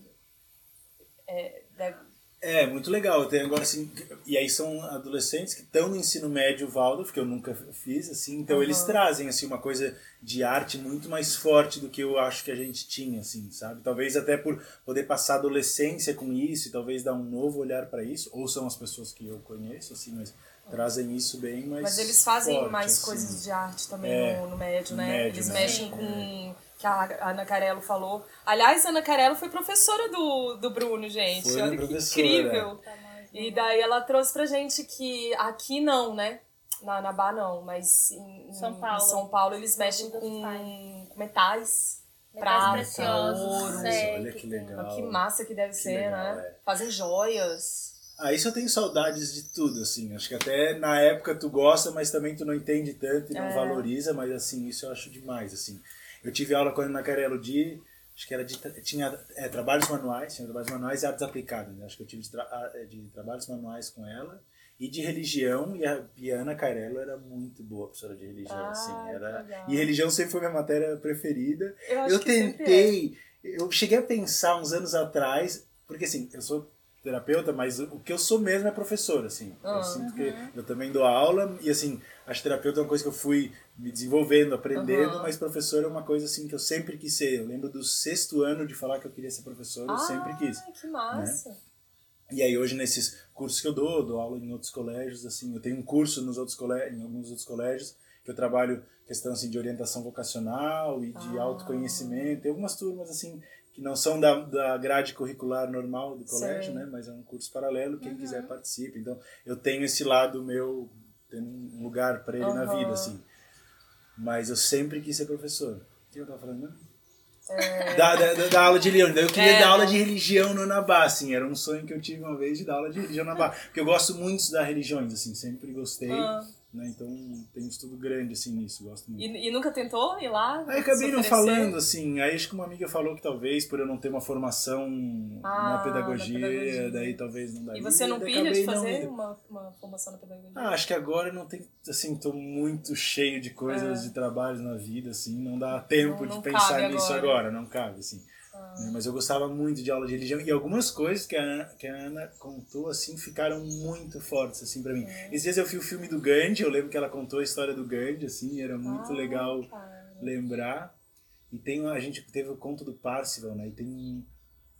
É, deve- É, muito legal. Tem agora assim, e aí são adolescentes que estão no ensino médio Waldorf, que eu nunca fiz, assim, então Uhum. eles trazem assim uma coisa de arte muito mais forte do que eu acho que a gente tinha, assim, sabe? Talvez até por poder passar a adolescência com isso e talvez dar um novo olhar para isso, ou são as pessoas que eu conheço, assim, mas trazem isso bem mais Mas eles fazem forte, mais assim. coisas de arte também É, no, no médio, no né? médio, eles né? mexem É. com. Que a Ana Carello falou. Aliás, a Ana Carello foi professora do, do Bruno, gente. Foi Olha que professora, incrível. Tá E daí ela trouxe pra gente que aqui não, né? Na Anabá não, mas em, São em Paulo. São Paulo eles mexem com, metais. Metais prata, ouro. sei Olha que legal. Que massa que deve Que ser, legal, né? é. Fazem joias. Ah, isso eu tenho saudades de tudo, assim. Acho que até na época tu gosta, mas também tu não entende tanto e não É. valoriza, mas assim, isso eu acho demais, assim. Eu tive aula com a Ana Carello de, acho que era de, tinha é, trabalhos manuais, tinha trabalhos manuais e artes aplicadas, né? Acho que eu tive de, tra- é, de trabalhos manuais com ela e de religião e a, e a Ana Carello era muito boa professora de religião, Ah, assim. Era, legal. e religião sempre foi minha matéria preferida. Eu, Eu é. tentei, eu cheguei a pensar uns anos atrás, porque assim, eu sou terapeuta, mas o que eu sou mesmo é professor, assim. Ah. Eu sinto que eu também dou aula e assim, acho terapeuta é uma coisa que eu fui me desenvolvendo, aprendendo, Aham. mas professor é uma coisa assim que eu sempre quis ser. Eu lembro do sexto ano de falar que eu queria ser professor, eu Ah, sempre quis. que massa. E aí hoje nesses cursos que eu dou, dou aula em outros colégios, assim, eu tenho um curso nos outros colégios, em alguns outros colégios, que eu trabalho questão assim de orientação vocacional e de Ah. autoconhecimento. Tem algumas turmas assim que não são da, da grade curricular normal do colégio, Sei. né, mas é um curso paralelo, quem Uhum. quiser participa. Então, eu tenho esse lado meu, tem um lugar para ele na Aham. vida assim. Mas eu sempre quis ser professor. O que eu tava falando? mesmo? É. Da, da, da- aula de religião. Eu queria É, dar aula de religião no Anabá, assim. Era um sonho que eu tive uma vez de dar aula de religião no Anabá. Porque eu gosto muito de estudar religiões, assim. Sempre gostei. Ah. Né? Então tem um estudo grande, assim, nisso. Gosto muito. E, e nunca tentou ir lá? Aí acabei não falando, assim. Aí acho que uma amiga falou que talvez por eu não ter uma formação Ah, na, pedagogia, pedagogia. daí talvez não daria. E você não pilha de não fazer uma, uma formação na pedagogia? Ah, acho que agora não tem, assim, tô muito cheio de coisas, É. de trabalhos na vida, assim, não dá tempo Não- não de pensar nisso agora. agora, não cabe, assim. Né, Mas eu gostava muito de aula de religião e algumas coisas que a Ana, que a Ana contou, assim, ficaram muito fortes, assim, pra mim. É. Esses dias eu vi o filme do Gandhi, eu lembro que ela contou a história do Gandhi, assim, era muito Ah, legal cara. lembrar. E tem a gente teve o conto do Parcival, né? E tem,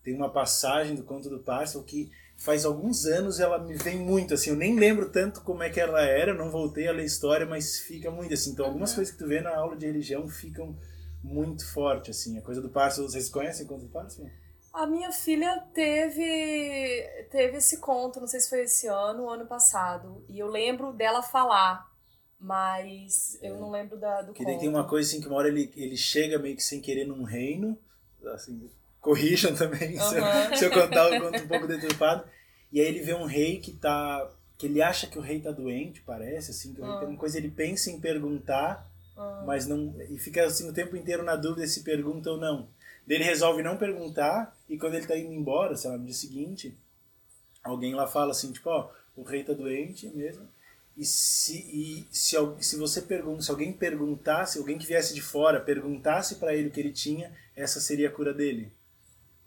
tem uma passagem do conto do Parcival que faz alguns anos ela me vem muito, assim, eu nem lembro tanto como é que ela era, não voltei a ler história, mas fica muito, assim. Então algumas coisas que tu vê na aula de religião ficam muito forte, assim. A coisa do Parcival, vocês conhecem o conto do Parcival? A minha filha teve, teve esse conto, não sei se foi esse ano ou ano passado. E eu lembro dela falar, mas eu não lembro da, do Que conto. tem uma coisa assim que uma hora ele, ele chega meio que sem querer num reino, assim, corrijam também se, eu, se eu contar conto um pouco deturpado. E aí ele vê um rei que tá. que ele acha que o rei tá doente, parece, assim, que o rei Ah. tem uma coisa, ele pensa em perguntar, Ah. mas não. E fica assim o tempo inteiro na dúvida se pergunta ou não. Ele resolve não perguntar, e quando ele tá indo embora, sei lá, no dia seguinte, alguém lá fala assim, tipo, ó, o rei tá doente mesmo. E se, e se, se você pergunta, se alguém perguntasse, alguém que viesse de fora perguntasse para ele o que ele tinha, essa seria a cura dele.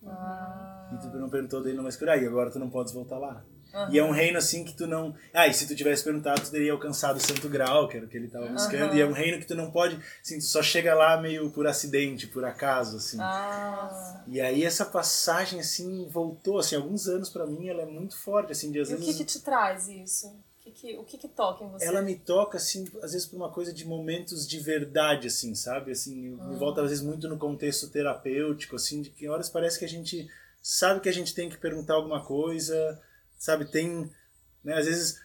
Ah. E tu não perguntou dele, não vai curar, e agora tu não podes voltar lá. E é um reino assim que tu não. Ah, e se tu tivesse perguntado, tu teria alcançado o santo grau, que era o que ele estava buscando. Aham. E é um reino que tu não pode. Assim, tu só chega lá meio por acidente, por acaso, assim. Ah. E aí essa passagem, assim, voltou, assim, alguns anos pra mim, ela é muito forte, assim, de às E o vezes. que que te traz isso? O que que, o que, que toca em você? Ela me toca, assim, às vezes por uma coisa de momentos de verdade, assim, sabe? Assim, eu me volta às vezes muito no contexto terapêutico, assim, de que horas parece que a gente sabe que a gente tem que perguntar alguma coisa, sabe? Tem, né, às vezes,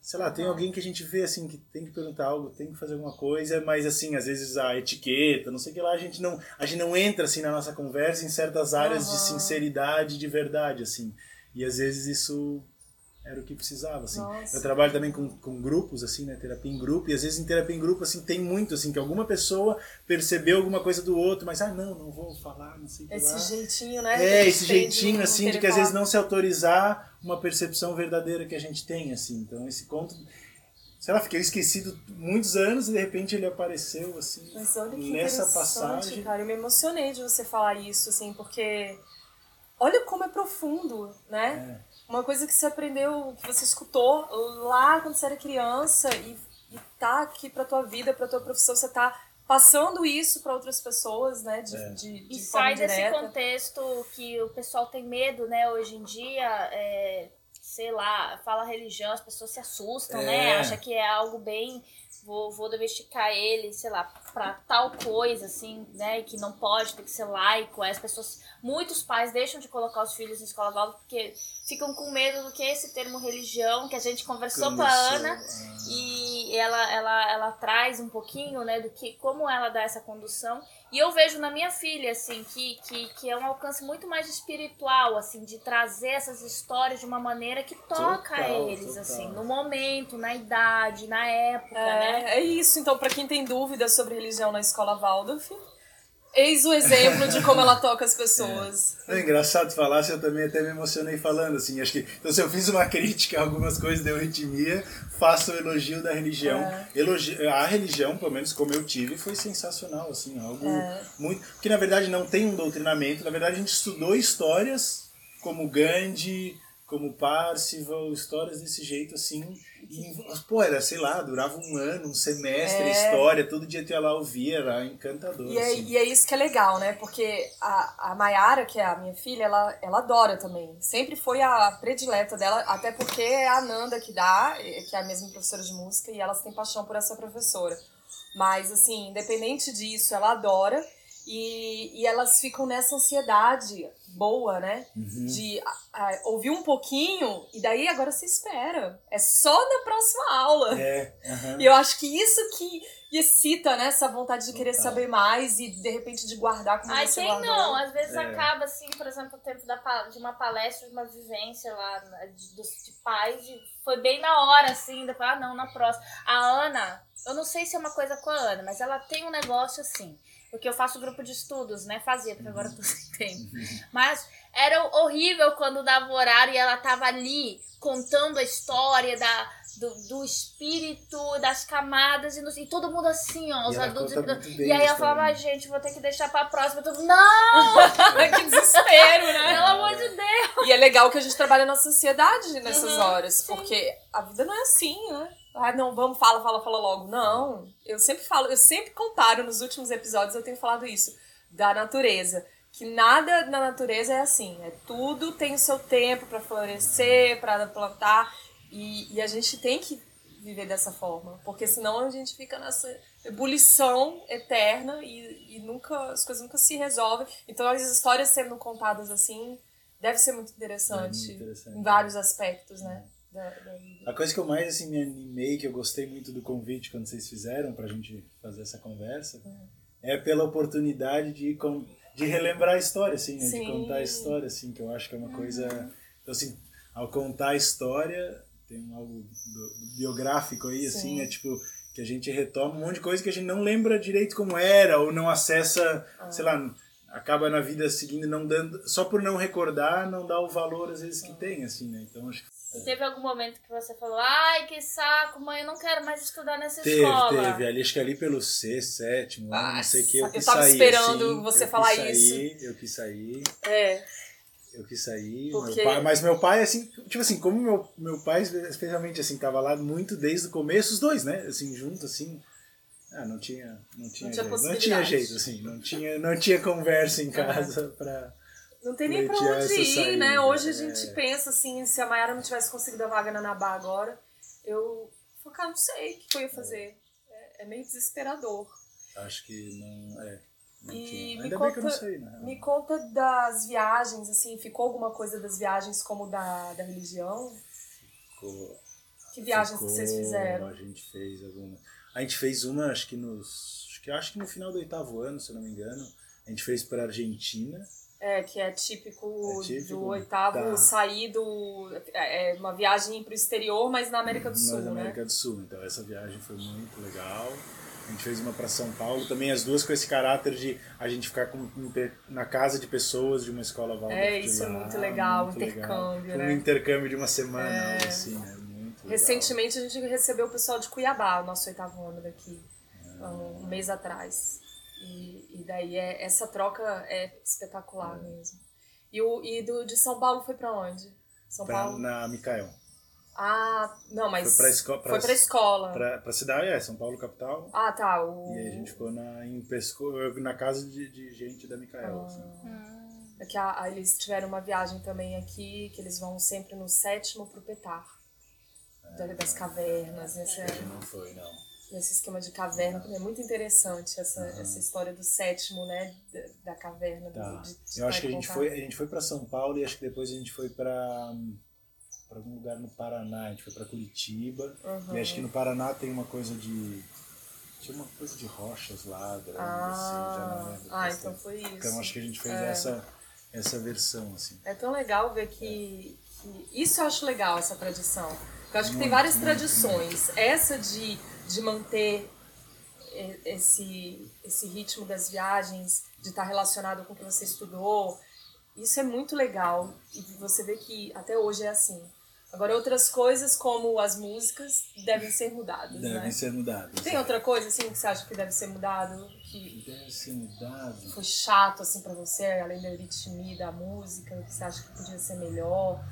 sei lá, tem alguém que a gente vê, assim, que tem que perguntar algo, tem que fazer alguma coisa, mas, assim, às vezes a etiqueta, não sei o que lá, a gente não, a gente não entra, assim, na nossa conversa em certas áreas de Aham. sinceridade, de verdade, assim. E às vezes isso era o que precisava, assim. Nossa. Eu trabalho também com, com grupos, assim, né, terapia em grupo, e às vezes em terapia em grupo, assim, tem muito, assim, que alguma pessoa percebeu alguma coisa do outro, mas, ah, não, não vou falar, não sei o que Esse lá. jeitinho, né? É, esse jeitinho, assim, de que às vezes não se autorizar uma percepção verdadeira que a gente tem, assim. Então, esse conto, sei lá, fiquei esquecido muitos anos e de repente ele apareceu, assim, Mas olha que nessa passagem. cara. Eu me emocionei de você falar isso, assim, porque olha como é profundo, né? É. Uma coisa que você aprendeu, que você escutou lá quando você era criança e, e tá aqui pra tua vida, pra tua profissão, você tá passando isso pra outras pessoas, né? De, É. de, de E sai desse direta. contexto que o pessoal tem medo, né? Hoje em dia, é, sei lá, fala religião, as pessoas se assustam, É. né? Acha que é algo bem. Vou, vou domesticar ele, sei lá, pra tal coisa, assim, né? Que não pode, tem que ser laico. Aí as pessoas. Muitos pais deixam de colocar os filhos em escola válida porque ficam com medo do que esse termo religião, que a gente conversou com a Começou, Ana. ah. E ela, ela, ela traz um pouquinho, né, do que como ela dá essa condução. E eu vejo na minha filha, assim, que, que, que é um alcance muito mais espiritual, assim, de trazer essas histórias de uma maneira que toca Total, eles, total. assim, no momento, na idade, na época, né? É, é isso. Então, pra quem tem dúvidas sobre religião na escola Waldorf, eis o exemplo de como ela toca as pessoas. É engraçado falar, se eu também até me emocionei falando, assim, acho que, então se eu fiz uma crítica a algumas coisas da euritmia, faço o elogio da religião. É. Elogio, a religião, pelo menos como eu tive, foi sensacional, assim, algo É. muito, que na verdade não tem um doutrinamento, na verdade a gente estudou histórias como Gandhi, como Parsival, histórias desse jeito, assim, e, pô, era, sei lá, durava um ano, um semestre, É. história, todo dia tu ia lá ouvir, era encantador, E é, assim. e é isso que é legal, né? Porque a, a Mayara, que é a minha filha, ela, ela adora também. Sempre foi a predileta dela, até porque é a Nanda que dá, que é a mesma professora de música, e elas têm paixão por essa professora. Mas, assim, independente disso, ela adora. E, e elas ficam nessa ansiedade boa, né? Uhum. De a- a- ouvir um pouquinho e daí agora você espera. É só na próxima aula. É, aham. E eu acho que isso que excita, né? Essa vontade de querer Total. saber mais e de repente de guardar como Ai, você quem guardou. não? Às vezes É. acaba, assim, por exemplo, o tempo da, de uma palestra, de uma vivência lá de, dos de pais, e foi bem na hora, assim, depois, ah, não, na próxima. A Ana, eu não sei se é uma coisa com a Ana, mas ela tem um negócio assim, porque eu faço grupo de estudos, né? Fazia, porque agora eu tô sem tempo. Mas era horrível quando dava o horário e ela tava ali contando a história da, do, do espírito, das camadas, e, no- e todo mundo assim, ó, os E adultos. bem E aí ela falava, ai gente, vou ter que deixar pra próxima. Eu tô, não, que desespero, né? pelo amor de Deus. E é legal que a gente trabalha nossa ansiedade nessas Uhum, horas, porque a vida não é assim, né? Ah, não, vamos, fala, fala, fala logo. Não, eu sempre falo, eu sempre comparo nos últimos episódios, eu tenho falado isso, da natureza. Que nada na natureza é assim, é tudo tem o seu tempo pra florescer, pra plantar, e, e a gente tem que viver dessa forma, porque senão a gente fica nessa ebulição eterna e, e nunca as coisas nunca se resolvem. Então as histórias sendo contadas assim deve ser muito interessante, É muito interessante. em vários aspectos, né? A coisa que eu mais assim, me animei, que eu gostei muito do convite quando vocês fizeram pra gente fazer essa conversa, é pela oportunidade de, de relembrar a história, assim, né? De contar a história, assim, que eu acho que é uma coisa. Então, assim, ao contar a história, tem algo biográfico aí, assim, Sim. né? Tipo, que a gente retoma um monte de coisa que a gente não lembra direito como era, ou não acessa, sei lá, acaba na vida seguindo, não dando. Só por não recordar, não dá o valor às vezes que tem, assim, né? Então acho que E teve algum momento que você falou, ai, que saco, mãe, eu não quero mais estudar nessa Teve, escola. teve. Ali, acho que ali pelo C, sétimo, ano, não sei o que, eu eu quis tava sair. esperando assim, você eu falar quis sair, isso. Eu quis sair, É. eu quis sair. Porque- Meu pai, mas meu pai, assim, tipo assim, como meu, meu pai, especialmente, assim, tava lá muito desde o começo, os dois, né? Assim, junto, assim. Ah, não tinha, não tinha, tinha jeito. Não tinha jeito, assim, não tinha, não tinha conversa em casa pra. Não tem nem pra onde ir, saída, né? Hoje a é. gente pensa assim, se a Mayara não tivesse conseguido a vaga na Nabá agora, eu focar, não sei o que eu ia fazer. É, é meio desesperador. Acho que não. É. Não E me conta- sei, né? Me conta das viagens, assim, ficou alguma coisa das viagens como da, da religião? Ficou- Que viagens ficou- que vocês fizeram? A gente fez alguma. A gente fez uma, acho que nos. Acho que, acho que no final do oitavo ano, se eu não me engano. A gente fez para Argentina. É, que é típico, É típico do oitavo da- sair do. É é uma viagem pro exterior, mas na América do Sul, na né? América do Sul. Então essa viagem foi muito legal. A gente fez uma para São Paulo, também as duas com esse caráter de a gente ficar com, na casa de pessoas de uma escola Waldorf É, isso é lá, muito legal, muito intercâmbio, legal. né? Um intercâmbio de uma semana, É. assim, né? Muito legal. Recentemente a gente recebeu o pessoal de Cuiabá, o nosso oitavo ano daqui, Ah. um mês atrás. E, e daí é, essa troca é espetacular mesmo. E, o, e do, de São Paulo foi pra onde? São Pra- Paulo? na Micael. Ah, não, mas. Foi pra esco- pra- Foi pra escola. Pra, pra cidade, é, São Paulo capital. Ah, tá. O... E aí a gente ficou na, em Pesco, na casa de, de gente da Micael. assim. É que a- a- eles tiveram uma viagem também aqui, que eles vão sempre no sétimo pro Petar. Da- Das cavernas, Acho que não foi, não. Nesse esquema de caverna, é muito interessante essa, essa história do sétimo, né? Da, da caverna. do- Tá. de- de Eu acho que a gente foi, a gente foi para São Paulo e acho que depois a gente foi para para algum lugar no Paraná, a gente foi para Curitiba. Uhum. E acho que no Paraná tem uma coisa de tinha uma coisa de rochas lá, grande, assim, já não Ah, lembro. ah, então foi isso. Então acho que a gente fez É. essa essa versão assim. É tão legal ver que, que- Isso eu acho legal, essa tradição. Eu acho que tem Muito, várias muito, tradições. Essa de, de manter esse, esse ritmo das viagens, de estar relacionado com o que você estudou, isso é muito legal. E você vê que até hoje é assim. Agora, outras coisas, como as músicas, devem ser mudadas, Devem né? ser mudados. Tem outra coisa, assim, que você acha que deve ser mudado? Que Deve ser mudado. foi chato, assim, pra você, além da ritmia da música, que você acha que podia ser melhor?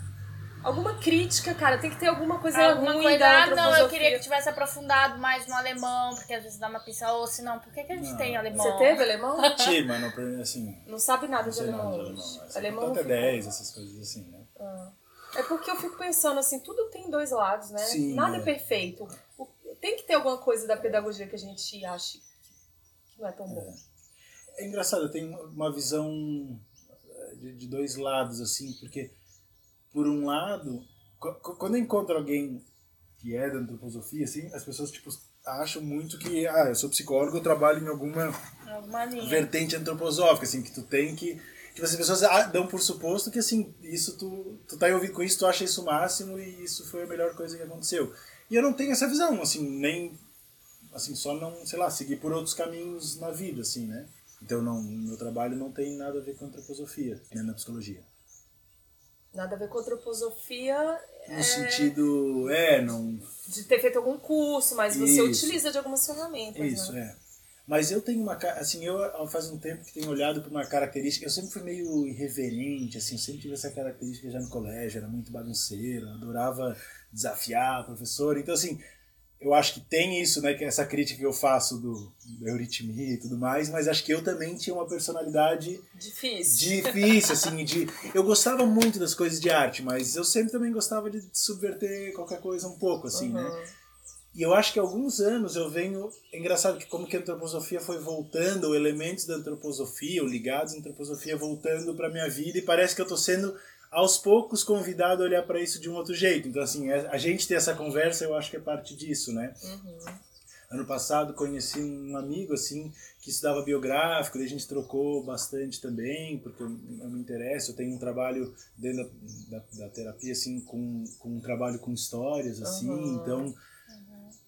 Alguma crítica, cara, tem que ter alguma coisa Alguma ruim coisa, da ah, não, eu queria que tivesse aprofundado mais no alemão, porque às vezes dá uma pista, ou se não, por que, que a gente Não. tem alemão? Você teve alemão? Sim, mas não, assim, Não sabe nada não de alemão nada de alemão. mas Alemão até fica- 10, essas coisas assim, né? É porque eu fico pensando assim, tudo tem dois lados, né? Sim, Nada é. é perfeito. O- Tem que ter alguma coisa da pedagogia que a gente ache que- não é tão bom. É engraçado, eu tenho uma visão eh, de, de dois lados, assim, porque, por um lado, qu- qu- quando eu encontro alguém que é da antroposofia, assim, as pessoas, tipo, acham muito que, ah, eu sou psicólogo, eu trabalho em alguma Alguma vertente antroposófica, assim, que tu tem que... Tipo, as pessoas ah, dão por suposto que, assim, isso tu, tu tá envolvido com isso, tu acha isso o máximo e isso foi a melhor coisa que aconteceu. E eu não tenho essa visão, assim, nem... Assim, só não, sei lá, seguir por outros caminhos na vida, assim, né? Então, não, meu trabalho não tem nada a ver com antroposofia, nem na psicologia. Nada a ver com antroposofia No sentido, é, não... de ter feito algum curso, mas você Isso. utiliza de algumas ferramentas, Isso, né? é. Mas eu tenho uma. Assim, eu faz um tempo que tenho olhado para uma característica. Eu sempre fui meio irreverente, assim, eu sempre tive essa característica já no colégio, era muito bagunceiro, adorava desafiar o professor. Então, assim, eu acho que tem isso, né, que é essa crítica que eu faço do, da euritmia e tudo mais, mas acho que eu também tinha uma personalidade Difícil. difícil, assim, de... Eu gostava muito das coisas de arte, mas eu sempre também gostava de subverter qualquer coisa um pouco, assim, né? Uhum. E eu acho que há alguns anos eu venho. É engraçado que, como que a antroposofia foi voltando, ou elementos da antroposofia, ou ligados à antroposofia, voltando para minha vida, e parece que eu tô sendo, aos poucos, convidado a olhar para isso de um outro jeito. Então, assim, a a gente ter essa conversa, eu acho que é parte disso, né? Ano passado conheci um amigo, assim, que estudava biográfico, daí a gente trocou bastante também, porque eu, eu me interesso, eu tenho um trabalho dentro da, da, da terapia, assim, com, com um trabalho com histórias, assim, Uhum. então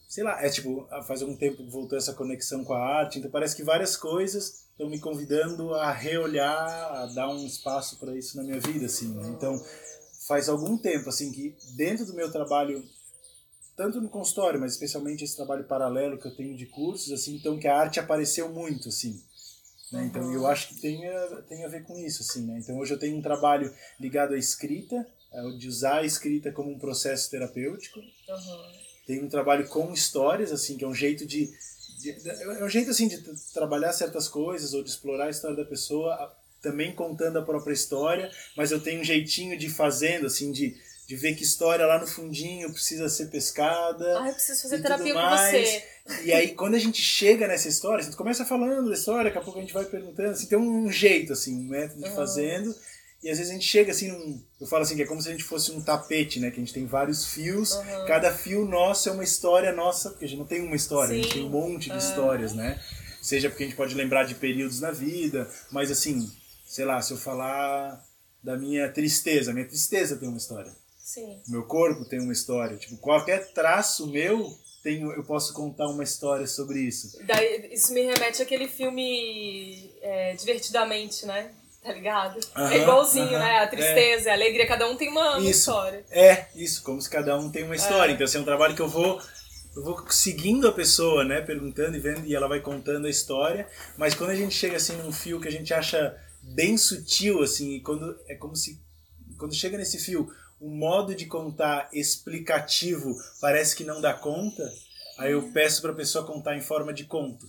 sei lá, é tipo, faz algum tempo que voltou essa conexão com a arte, então parece que várias coisas estão me convidando a reolhar, a dar um espaço para isso na minha vida, assim, né? Então, faz algum tempo, assim, que dentro do meu trabalho, tanto no consultório, mas especialmente esse trabalho paralelo que eu tenho de cursos, assim, então que a arte apareceu muito, assim. Né? Então eu acho que tem a, tem a ver com isso, assim, né? Então hoje eu tenho um trabalho ligado à escrita, é de usar a escrita como um processo terapêutico. Uhum. Tem um trabalho com histórias, assim, que é um jeito de, de é um jeito assim de trabalhar certas coisas ou de explorar a história da pessoa, também contando a própria história, mas eu tenho um jeitinho de fazendo, assim, de, de ver que história lá no fundinho precisa ser pescada. Ah, eu preciso fazer terapia com você. E aí, quando a gente chega nessa história, a gente começa falando da história, daqui a pouco a gente vai perguntando, assim, tem um jeito, assim, um método de uhum. fazendo. E às vezes a gente chega assim num. Eu falo assim, que é como se a gente fosse um tapete, né? Que a gente tem vários fios. Uhum. Cada fio nosso é uma história nossa, porque a gente não tem uma história, Sim. a gente tem um monte de histórias, né? Seja porque a gente pode lembrar de períodos na vida, mas assim, sei lá, se eu falar da minha tristeza, minha tristeza tem uma história. Sim. Meu corpo tem uma história. Tipo, qualquer traço meu tenho, eu posso contar uma história sobre isso. Daí, isso me remete àquele filme é, Divertidamente, né? Tá ligado? é igualzinho, né? A tristeza, é. a alegria, cada um tem uma, uma história. É, isso, como se cada um tem uma história. É. Então, assim, é um trabalho que eu vou eu vou seguindo a pessoa, né, perguntando e vendo, e ela vai contando a história, mas quando a gente chega assim num fio que a gente acha bem sutil, assim, quando é como se quando chega nesse fio, o modo de contar explicativo parece que não dá conta, aí eu peço para a pessoa contar em forma de conto.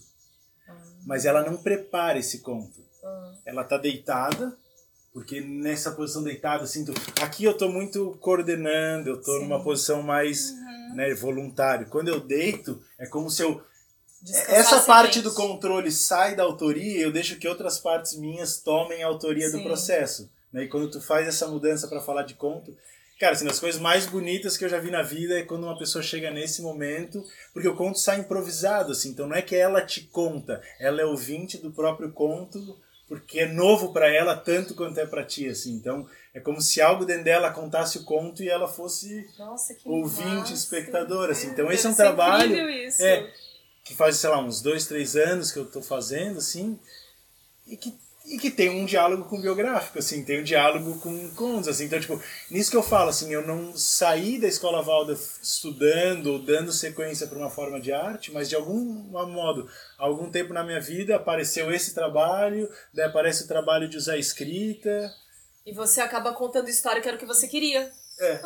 Mas ela não prepara esse conto. Ela tá deitada, porque nessa posição deitada, assim, aqui eu tô muito coordenando, eu tô Sim. numa posição mais uhum. né, voluntário. Quando eu deito, é como se eu Descansar essa parte do controle sai da autoria, eu deixo que outras partes minhas tomem a autoria Sim. do processo. Né? E quando tu faz essa mudança para falar de conto, cara, assim, das coisas mais bonitas que eu já vi na vida é quando uma pessoa chega nesse momento, porque o conto sai improvisado, assim, então não é que ela te conta, ela é ouvinte do próprio conto, porque é novo para ela tanto quanto é para ti, assim. Então, é como se algo dentro dela contasse o conto e ela fosse Nossa, ouvinte, massa. espectadora, assim. Então, esse é um trabalho é, que faz, sei lá, uns dois, três anos que eu estou fazendo, assim, e que, e que tem um diálogo com o biográfico, assim, tem um diálogo com contos, assim. Então, tipo, nisso que eu falo, assim, eu não saí da Escola Valda estudando ou dando sequência para uma forma de arte, mas de algum modo, algum tempo na minha vida apareceu esse trabalho, daí aparece o trabalho de usar escrita. E você acaba contando história que era o que você queria. É.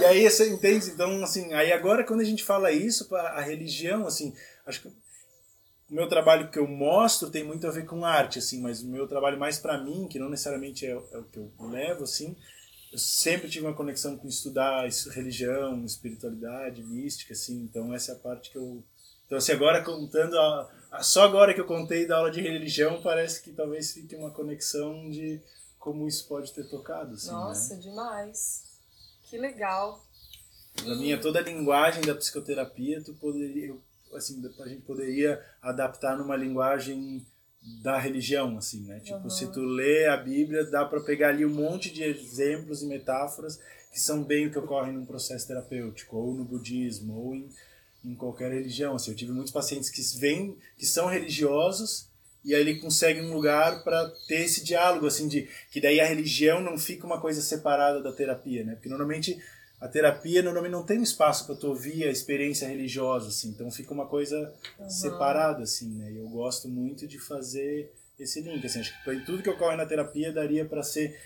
E aí você entende? Então, assim, aí agora quando a gente fala isso, a religião, assim, acho que o meu trabalho que eu mostro tem muito a ver com arte, assim, mas o meu trabalho mais para mim, que não necessariamente é, é, o que eu levo, assim, eu sempre tive uma conexão com estudar religião, espiritualidade, mística, assim, então essa é a parte que eu... Então, assim, agora contando, a, só agora que eu contei da aula de religião, parece que talvez fique uma conexão de como isso pode ter tocado, assim, Nossa, né? demais. Que legal. Na minha toda a linguagem da psicoterapia, tu poderia, assim, a gente poderia adaptar numa linguagem da religião, assim, né? Tipo, uhum. se tu lê a Bíblia, dá para pegar ali um monte de exemplos e metáforas que são bem o que ocorre num processo terapêutico, ou no budismo, ou em, em qualquer religião. Assim, eu tive muitos pacientes que vêm, que são religiosos, e aí ele consegue um lugar para ter esse diálogo, assim, de que daí a religião não fica uma coisa separada da terapia, né? Porque normalmente a terapia normalmente não tem um espaço para tu ouvir a experiência religiosa, assim, então fica uma coisa uhum. separada, assim, né? E eu gosto muito de fazer esse link, assim, acho que tudo que ocorre na terapia daria para ser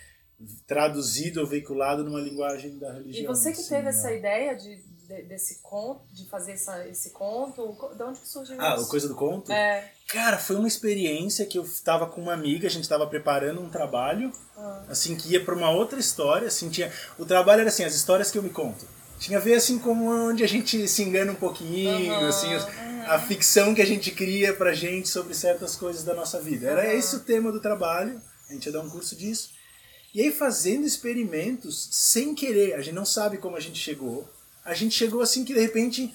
traduzido ou veiculado numa linguagem da religião. E você que assim, teve né? essa ideia de, de, desse conto, de fazer essa, esse conto, de onde que surgiu ah, isso? Ah, a coisa do conto? É. Cara, foi uma experiência que eu estava com uma amiga, a gente estava preparando um trabalho, ah. assim, que ia para uma outra história, assim, tinha... O trabalho era assim, as histórias que eu me conto. Tinha a ver, assim, com onde a gente se engana um pouquinho, uhum, assim, uhum. a ficção que a gente cria pra gente sobre certas coisas da nossa vida. Era uhum. esse o tema do trabalho, a gente ia dar um curso disso. E aí, fazendo experimentos, sem querer, a gente não sabe como a gente chegou, a gente chegou assim que, de repente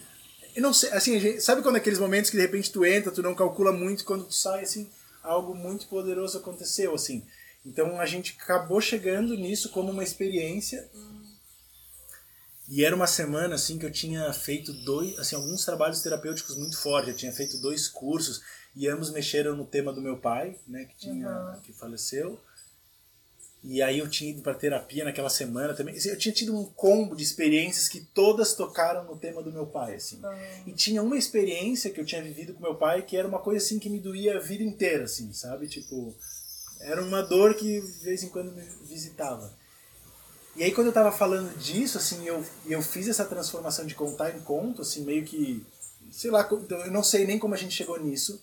eu não sei, assim, gente, sabe quando aqueles momentos que de repente tu entra, tu não calcula muito, quando tu sai, assim, algo muito poderoso aconteceu, assim. Então a gente acabou chegando nisso como uma experiência. E era uma semana, assim, que eu tinha feito dois, assim, alguns trabalhos terapêuticos muito fortes. Eu tinha feito dois cursos e ambos mexeram no tema do meu pai, né, que tinha, uhum. que faleceu. E aí eu tinha ido para terapia naquela semana também. Eu tinha tido um combo de experiências que todas tocaram no tema do meu pai, assim. Uhum. E tinha uma experiência que eu tinha vivido com meu pai que era uma coisa assim que me doía a vida inteira, assim, sabe? Tipo, era uma dor que de vez em quando me visitava. E aí quando eu tava falando disso, assim, eu, eu fiz essa transformação de contar em conto, assim, meio que, sei lá, eu não sei nem como a gente chegou nisso.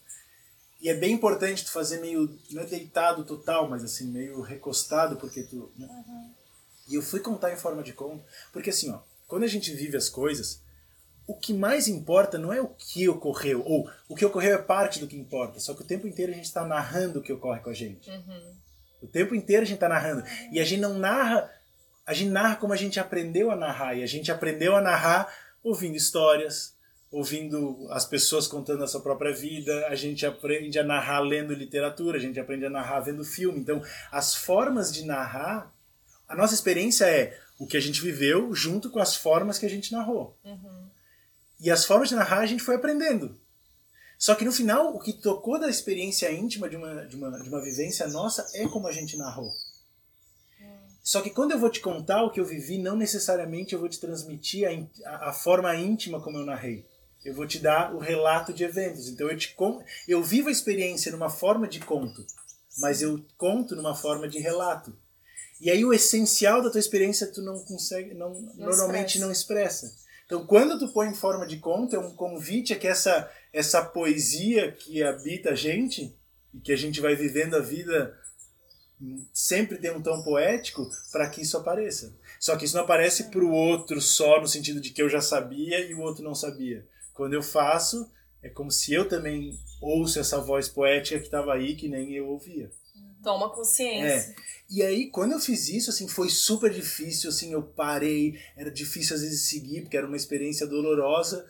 E é bem importante tu fazer meio, não é deitado total, mas assim, meio recostado, porque tu... Né? E eu fui contar em forma de conto, porque assim, ó, quando a gente vive as coisas, o que mais importa não é o que ocorreu, ou o que ocorreu é parte do que importa, só que o tempo inteiro a gente está narrando o que ocorre com a gente. O tempo inteiro a gente está narrando. E a gente não narra, a gente narra como a gente aprendeu a narrar, e a gente aprendeu a narrar ouvindo histórias, ouvindo as pessoas contando a sua própria vida, a gente aprende a narrar lendo literatura, a gente aprende a narrar vendo filme. Então, as formas de narrar, a nossa experiência é o que a gente viveu junto com as formas que a gente narrou. E as formas de narrar a gente foi aprendendo. Só que no final, o que tocou da experiência íntima de uma, de uma, de uma vivência nossa é como a gente narrou. Só que quando eu vou te contar o que eu vivi, não necessariamente eu vou te transmitir a, a, a forma íntima como eu narrei. Eu vou te dar o relato de eventos. Então eu te con eu vivo a experiência numa forma de conto, mas eu conto numa forma de relato. E aí o essencial da tua experiência tu não consegue, não, normalmente expressa. não expressa. Então quando tu põe em forma de conto é um convite a que essa essa poesia que habita a gente e que a gente vai vivendo a vida sempre tem um tom poético para que isso apareça. Só que isso não aparece para o outro só no sentido de que eu já sabia e o outro não sabia. Quando eu faço, é como se eu também ouço essa voz poética que estava aí que nem eu ouvia. Toma consciência. E aí, quando eu fiz isso, assim, foi super difícil, assim, eu parei, era difícil às vezes seguir, porque era uma experiência dolorosa.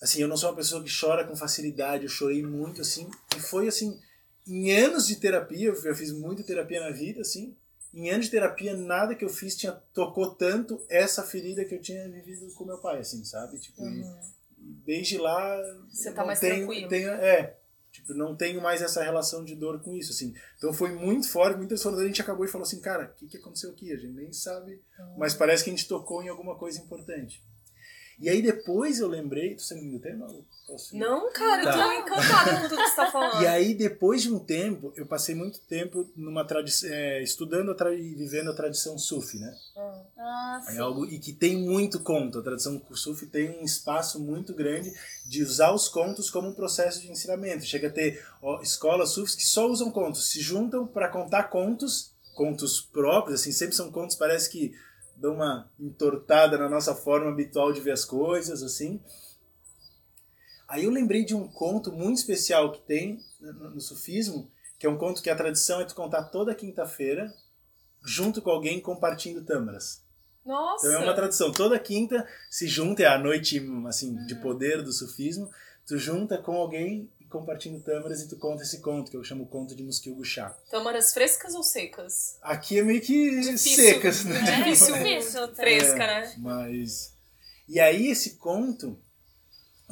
Assim, eu não sou uma pessoa que chora com facilidade, eu chorei muito, assim, e foi, assim, em anos de terapia, eu fiz muita terapia na vida, assim, em anos de terapia, nada que eu fiz tinha, tocou tanto essa ferida que eu tinha vivido com meu pai, assim, sabe? Tipo, e desde lá... Você tá não mais tenho, tranquilo. tenho- é, Tipo, não tenho mais essa relação de dor com isso, assim. Então foi muito forte, muito transformador. A gente acabou e falou assim, cara, o que, que aconteceu aqui? A gente nem sabe, mas parece que a gente tocou em alguma coisa importante. E aí depois eu lembrei... Tô sendo muito tema? ou Posso? Não, cara, Tá. eu tô encantada com tudo que você tá falando. E aí, depois de um tempo, eu passei muito tempo numa tradição, estudando a tra- e vivendo a tradição sufi, né? Ah, É algo e que tem muito conto. A tradição sufi tem um espaço muito grande de usar os contos como um processo de ensinamento. Chega a ter ó, escolas sufis que só usam contos, se juntam para contar contos, contos próprios, assim, sempre são contos parece que dão uma entortada na nossa forma habitual de ver as coisas, assim. Aí eu lembrei de um conto muito especial que tem no, sufismo, que é um conto que a tradição é tu contar toda quinta-feira, junto com alguém compartilhando tâmaras. Nossa. Então é uma tradição. Toda quinta se junta, é a noite assim, de poder do sufismo. Tu junta com alguém e compartilha tâmaras e tu conta esse conto, que eu chamo conto de Muskil Chá. Tâmaras frescas ou secas? Aqui é meio que Difícil. secas, né? É difícil, Difícil, tá? fresca, É, né? Mas. E aí esse conto,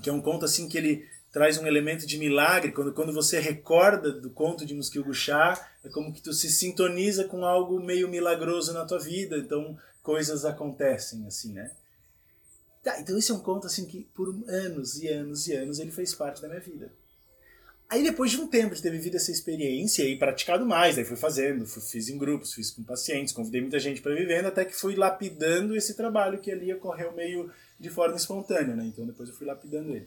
que é um conto assim que ele traz um elemento de milagre, quando, quando você recorda do conto de Muskil Chá, é como que tu se sintoniza com algo meio milagroso na tua vida, então coisas acontecem assim, né? Tá, então esse é um conto assim que por anos e anos e anos ele fez parte da minha vida. Aí depois de um tempo de ter vivido essa experiência e praticado mais, aí fui fazendo, fui, fiz em grupos, fiz com pacientes, convidei muita gente para vivendo, até que fui lapidando esse trabalho que ali ocorreu meio de forma espontânea, né? Então depois eu fui lapidando ele.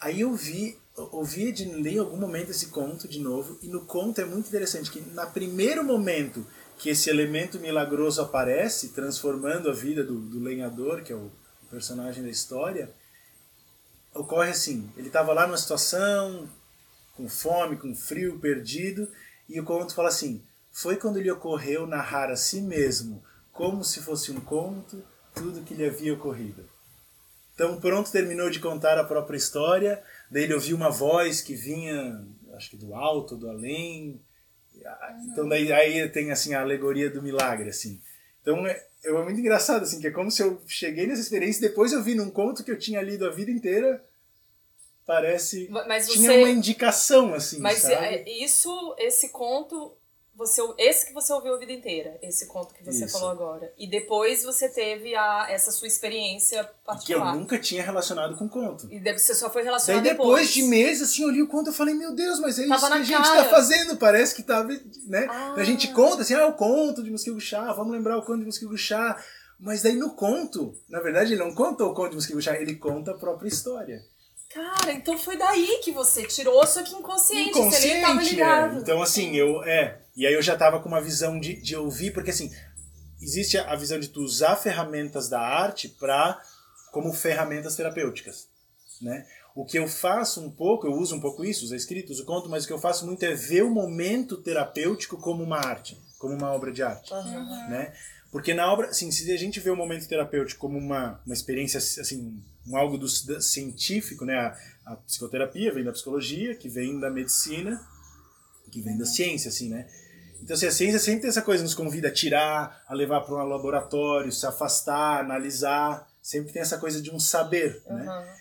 Aí eu vi, ouvi Edine ler em algum momento esse conto de novo, e no conto é muito interessante que no primeiro momento que esse elemento milagroso aparece, transformando a vida do, do lenhador, que é o personagem da história, ocorre assim, ele estava lá numa situação com fome, com frio, perdido, e o conto fala assim, foi quando lhe ocorreu narrar a si mesmo, como se fosse um conto, tudo que lhe havia ocorrido. Então pronto, terminou de contar a própria história, daí ele ouviu uma voz que vinha, acho que do alto, do além, então daí aí tem assim a alegoria do milagre, assim. Então é, é muito engraçado, assim, que é como se eu cheguei nessa experiência e depois eu vi num conto que eu tinha lido a vida inteira, parece... Mas você... Tinha uma indicação, assim, Mas sabe? é, isso, esse conto, você esse que você ouviu a vida inteira, esse conto que você Isso. falou agora. E depois você teve a, essa sua experiência Que eu particular. nunca tinha relacionado com conto. E você só foi Daí relacionado depois de meses, assim, eu li o conto e falei, meu Deus, mas é isso Tava que na a gente cara. tá fazendo, parece que tá, né? Ah. A gente conta assim, ah, o conto de Mosquito Chá, vamos lembrar o conto de Mosquito Chá. Mas daí no conto, na verdade, ele não conta o conto de Mosquito Chá, ele conta a própria história. Cara, então foi daí que você tirou, só que inconsciente, você nem tava Inconsciente, ligado. é. Então, assim, eu. É. E aí eu já tava com uma visão de, de ouvir, porque assim, existe a, visão de tu usar ferramentas da arte pra, como ferramentas terapêuticas. Né? O que eu faço um pouco, eu uso um pouco isso, os escritos, o conto, mas o que eu faço muito é ver o momento terapêutico como uma arte, como uma obra de arte. Aham. Né? Porque na obra, assim, se a gente vê o momento terapêutico como uma, uma experiência, assim, um algo do, da- científico, né? A, a psicoterapia vem da psicologia, que vem da medicina, que vem da ciência, assim, né? Então, assim, a ciência sempre tem essa coisa, nos convida a tirar, a levar para um laboratório, se afastar, analisar. Sempre tem essa coisa de um saber, né? Aham.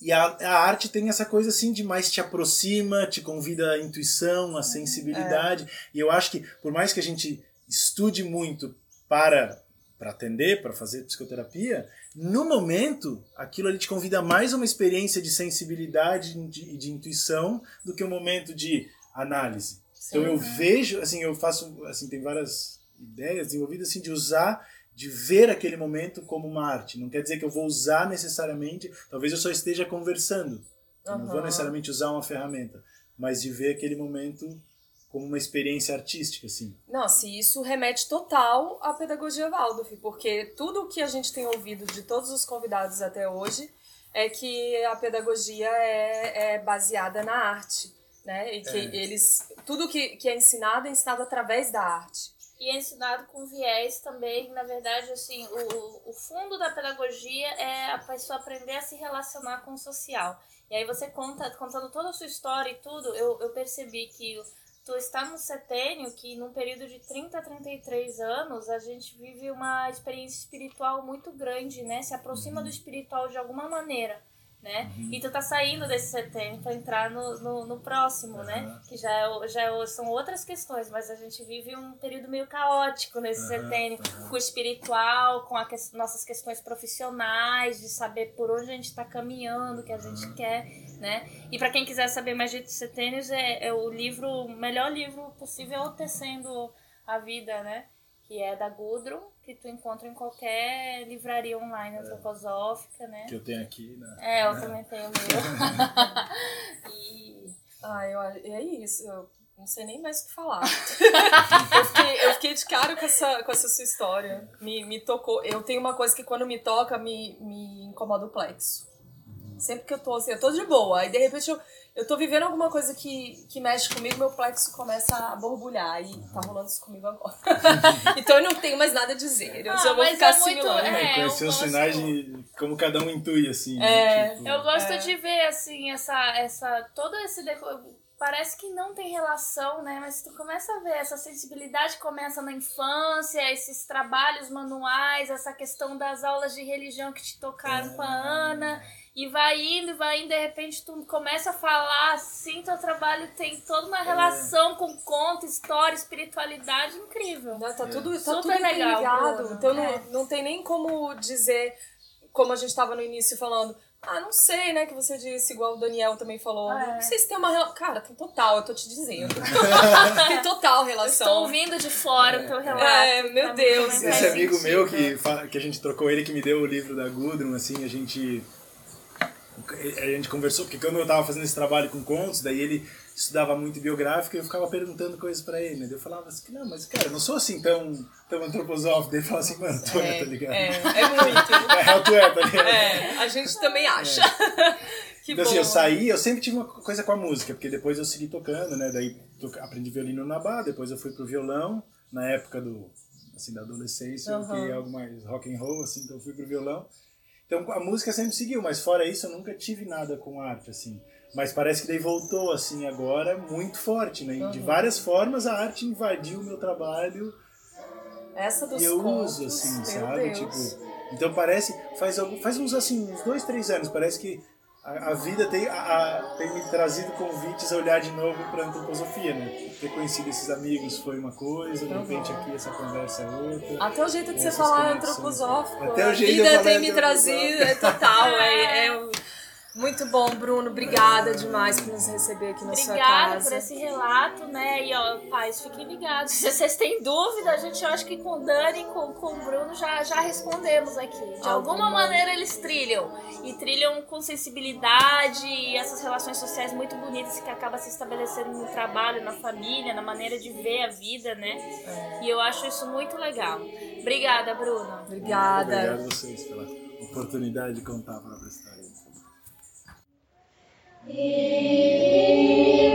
E a, a arte tem essa coisa assim de mais te aproxima, te convida à intuição, à sensibilidade. E eu acho que, por mais que a gente estude muito para para atender, para fazer psicoterapia, no momento, aquilo ali te convida mais a uma experiência de sensibilidade e de, de intuição do que um momento de análise. Então eu vejo, assim, eu faço, assim, tem várias ideias desenvolvidas assim de usar, de ver aquele momento como uma arte. Não quer dizer que eu vou usar necessariamente, talvez eu só esteja conversando. Eu não vou necessariamente usar uma ferramenta, mas de ver aquele momento como uma experiência artística, assim. Nossa, e isso remete total à pedagogia Waldorf, porque tudo o que a gente tem ouvido de todos os convidados até hoje é que a pedagogia é, é baseada na arte, né? E que É. eles tudo que, que é ensinado é ensinado através da arte. E é ensinado com viés também, na verdade, assim, o, o fundo da pedagogia é a pessoa aprender a se relacionar com o social. E aí você conta, contando toda a sua história e tudo, eu, eu percebi que tu está num setênio que num período de 30 a 33 anos a gente vive uma experiência espiritual muito grande, né? Se aproxima do espiritual de alguma maneira. Né? E tu tá saindo desse setênio para entrar no, no, no próximo, né? Aham. Que já, é, já é são outras questões, mas a gente vive um período meio caótico nesse setênio, aham. com o espiritual, com as que- nossas questões profissionais, de saber por onde a gente está caminhando, o que a gente quer, né? E para quem quiser saber mais de setênios, é, é o livro, o melhor livro possível é o Tecendo a Vida, né? Que é da Gudrun, que tu encontra em qualquer livraria online antroposófica, né? Que eu tenho aqui, né? É, eu também tenho o meu. e Ah, eu, é isso. Eu não sei nem mais o que falar. eu, fiquei, eu fiquei de cara com essa, com essa sua história. Me, me tocou. Eu tenho uma coisa que quando me toca, me, me incomoda o plexo. Sempre que eu tô assim, eu tô de boa. Aí de repente eu, eu tô vivendo alguma coisa que, que mexe comigo, meu plexo começa a borbulhar. E tá rolando isso comigo agora. então eu não tenho mais nada a dizer. Eu Ah, só vou ficar é muito- assimilando. é, É, conhecer os gosto- sinais de como cada um intui, assim. É. tipo, Eu gosto É. de ver, assim, essa, essa, todo esse deco... Parece que não tem relação, né? Mas tu começa a ver, essa sensibilidade começa na infância, esses trabalhos manuais, essa questão das aulas de religião que te tocaram com a Ana, e vai indo, e vai indo, de repente tu começa a falar assim, teu trabalho tem toda uma relação com conto, história, espiritualidade incrível. Né? Tá tudo, tá Super tudo legal. Bruno. Então É. não, não tem nem como dizer, como a gente tava no início falando, ah, não sei, né, que você disse, igual o Daniel também falou. É. Não sei se tem uma relação. Cara, tem total, eu tô te dizendo. tem total Eu relação. estou ouvindo de fora o teu relato. É, meu mim Deus, Esse amigo sentido. meu que, que a gente trocou ele, que me deu o livro da Gudrun, assim, a gente. A gente conversou, porque quando eu tava fazendo esse trabalho com contos, daí ele estudava muito biográfico e eu ficava perguntando coisas pra ele, né? Eu falava assim, não, mas cara, eu não sou assim tão, tão antroposófico. Ele falava assim, mano, tu é, tá ligado? É, é muito. Na real, tu é, tá ligado? É, a gente também acha. que Então, bom. assim, eu saí, eu sempre tive uma coisa com a música, porque depois eu segui tocando, né? Daí aprendi violino na bar, depois eu fui pro violão, na época do, assim, da adolescência, eu Aham. queria algo mais rock and roll, assim, então eu fui pro violão. Então a música sempre seguiu, mas fora isso eu nunca tive nada com arte, assim. Mas parece que daí voltou, assim, agora muito forte, né? E De Uhum. várias formas a arte invadiu o meu trabalho Essa dos e eu contos, uso, assim, sabe? Deus. Tipo, então parece, faz, algum, faz uns, assim, uns dois, três anos, parece que a, a vida tem, a, a, tem me trazido convites a olhar de novo para a antroposofia, né? Ter conhecido esses amigos foi uma coisa, de repente aqui essa conversa é outra. Até o jeito de você falar conexões. antroposófico. Até a o jeito de vida tem me trazido, é total. é, é um- muito bom, Bruno. Obrigada demais por nos receber aqui na sua Obrigada casa. por esse relato, né? E ó, pais, fiquem ligados. Se vocês têm dúvida, a gente acha que com o Dani e com, com o Bruno já, já respondemos aqui. De alguma Alguma. maneira eles trilham. E trilham com sensibilidade e essas relações sociais muito bonitas que acabam se estabelecendo no trabalho, na família, na maneira de ver a vida, né? E eu acho isso muito legal. Obrigada, Bruno. Obrigada. Obrigado a vocês pela oportunidade de contar a própria He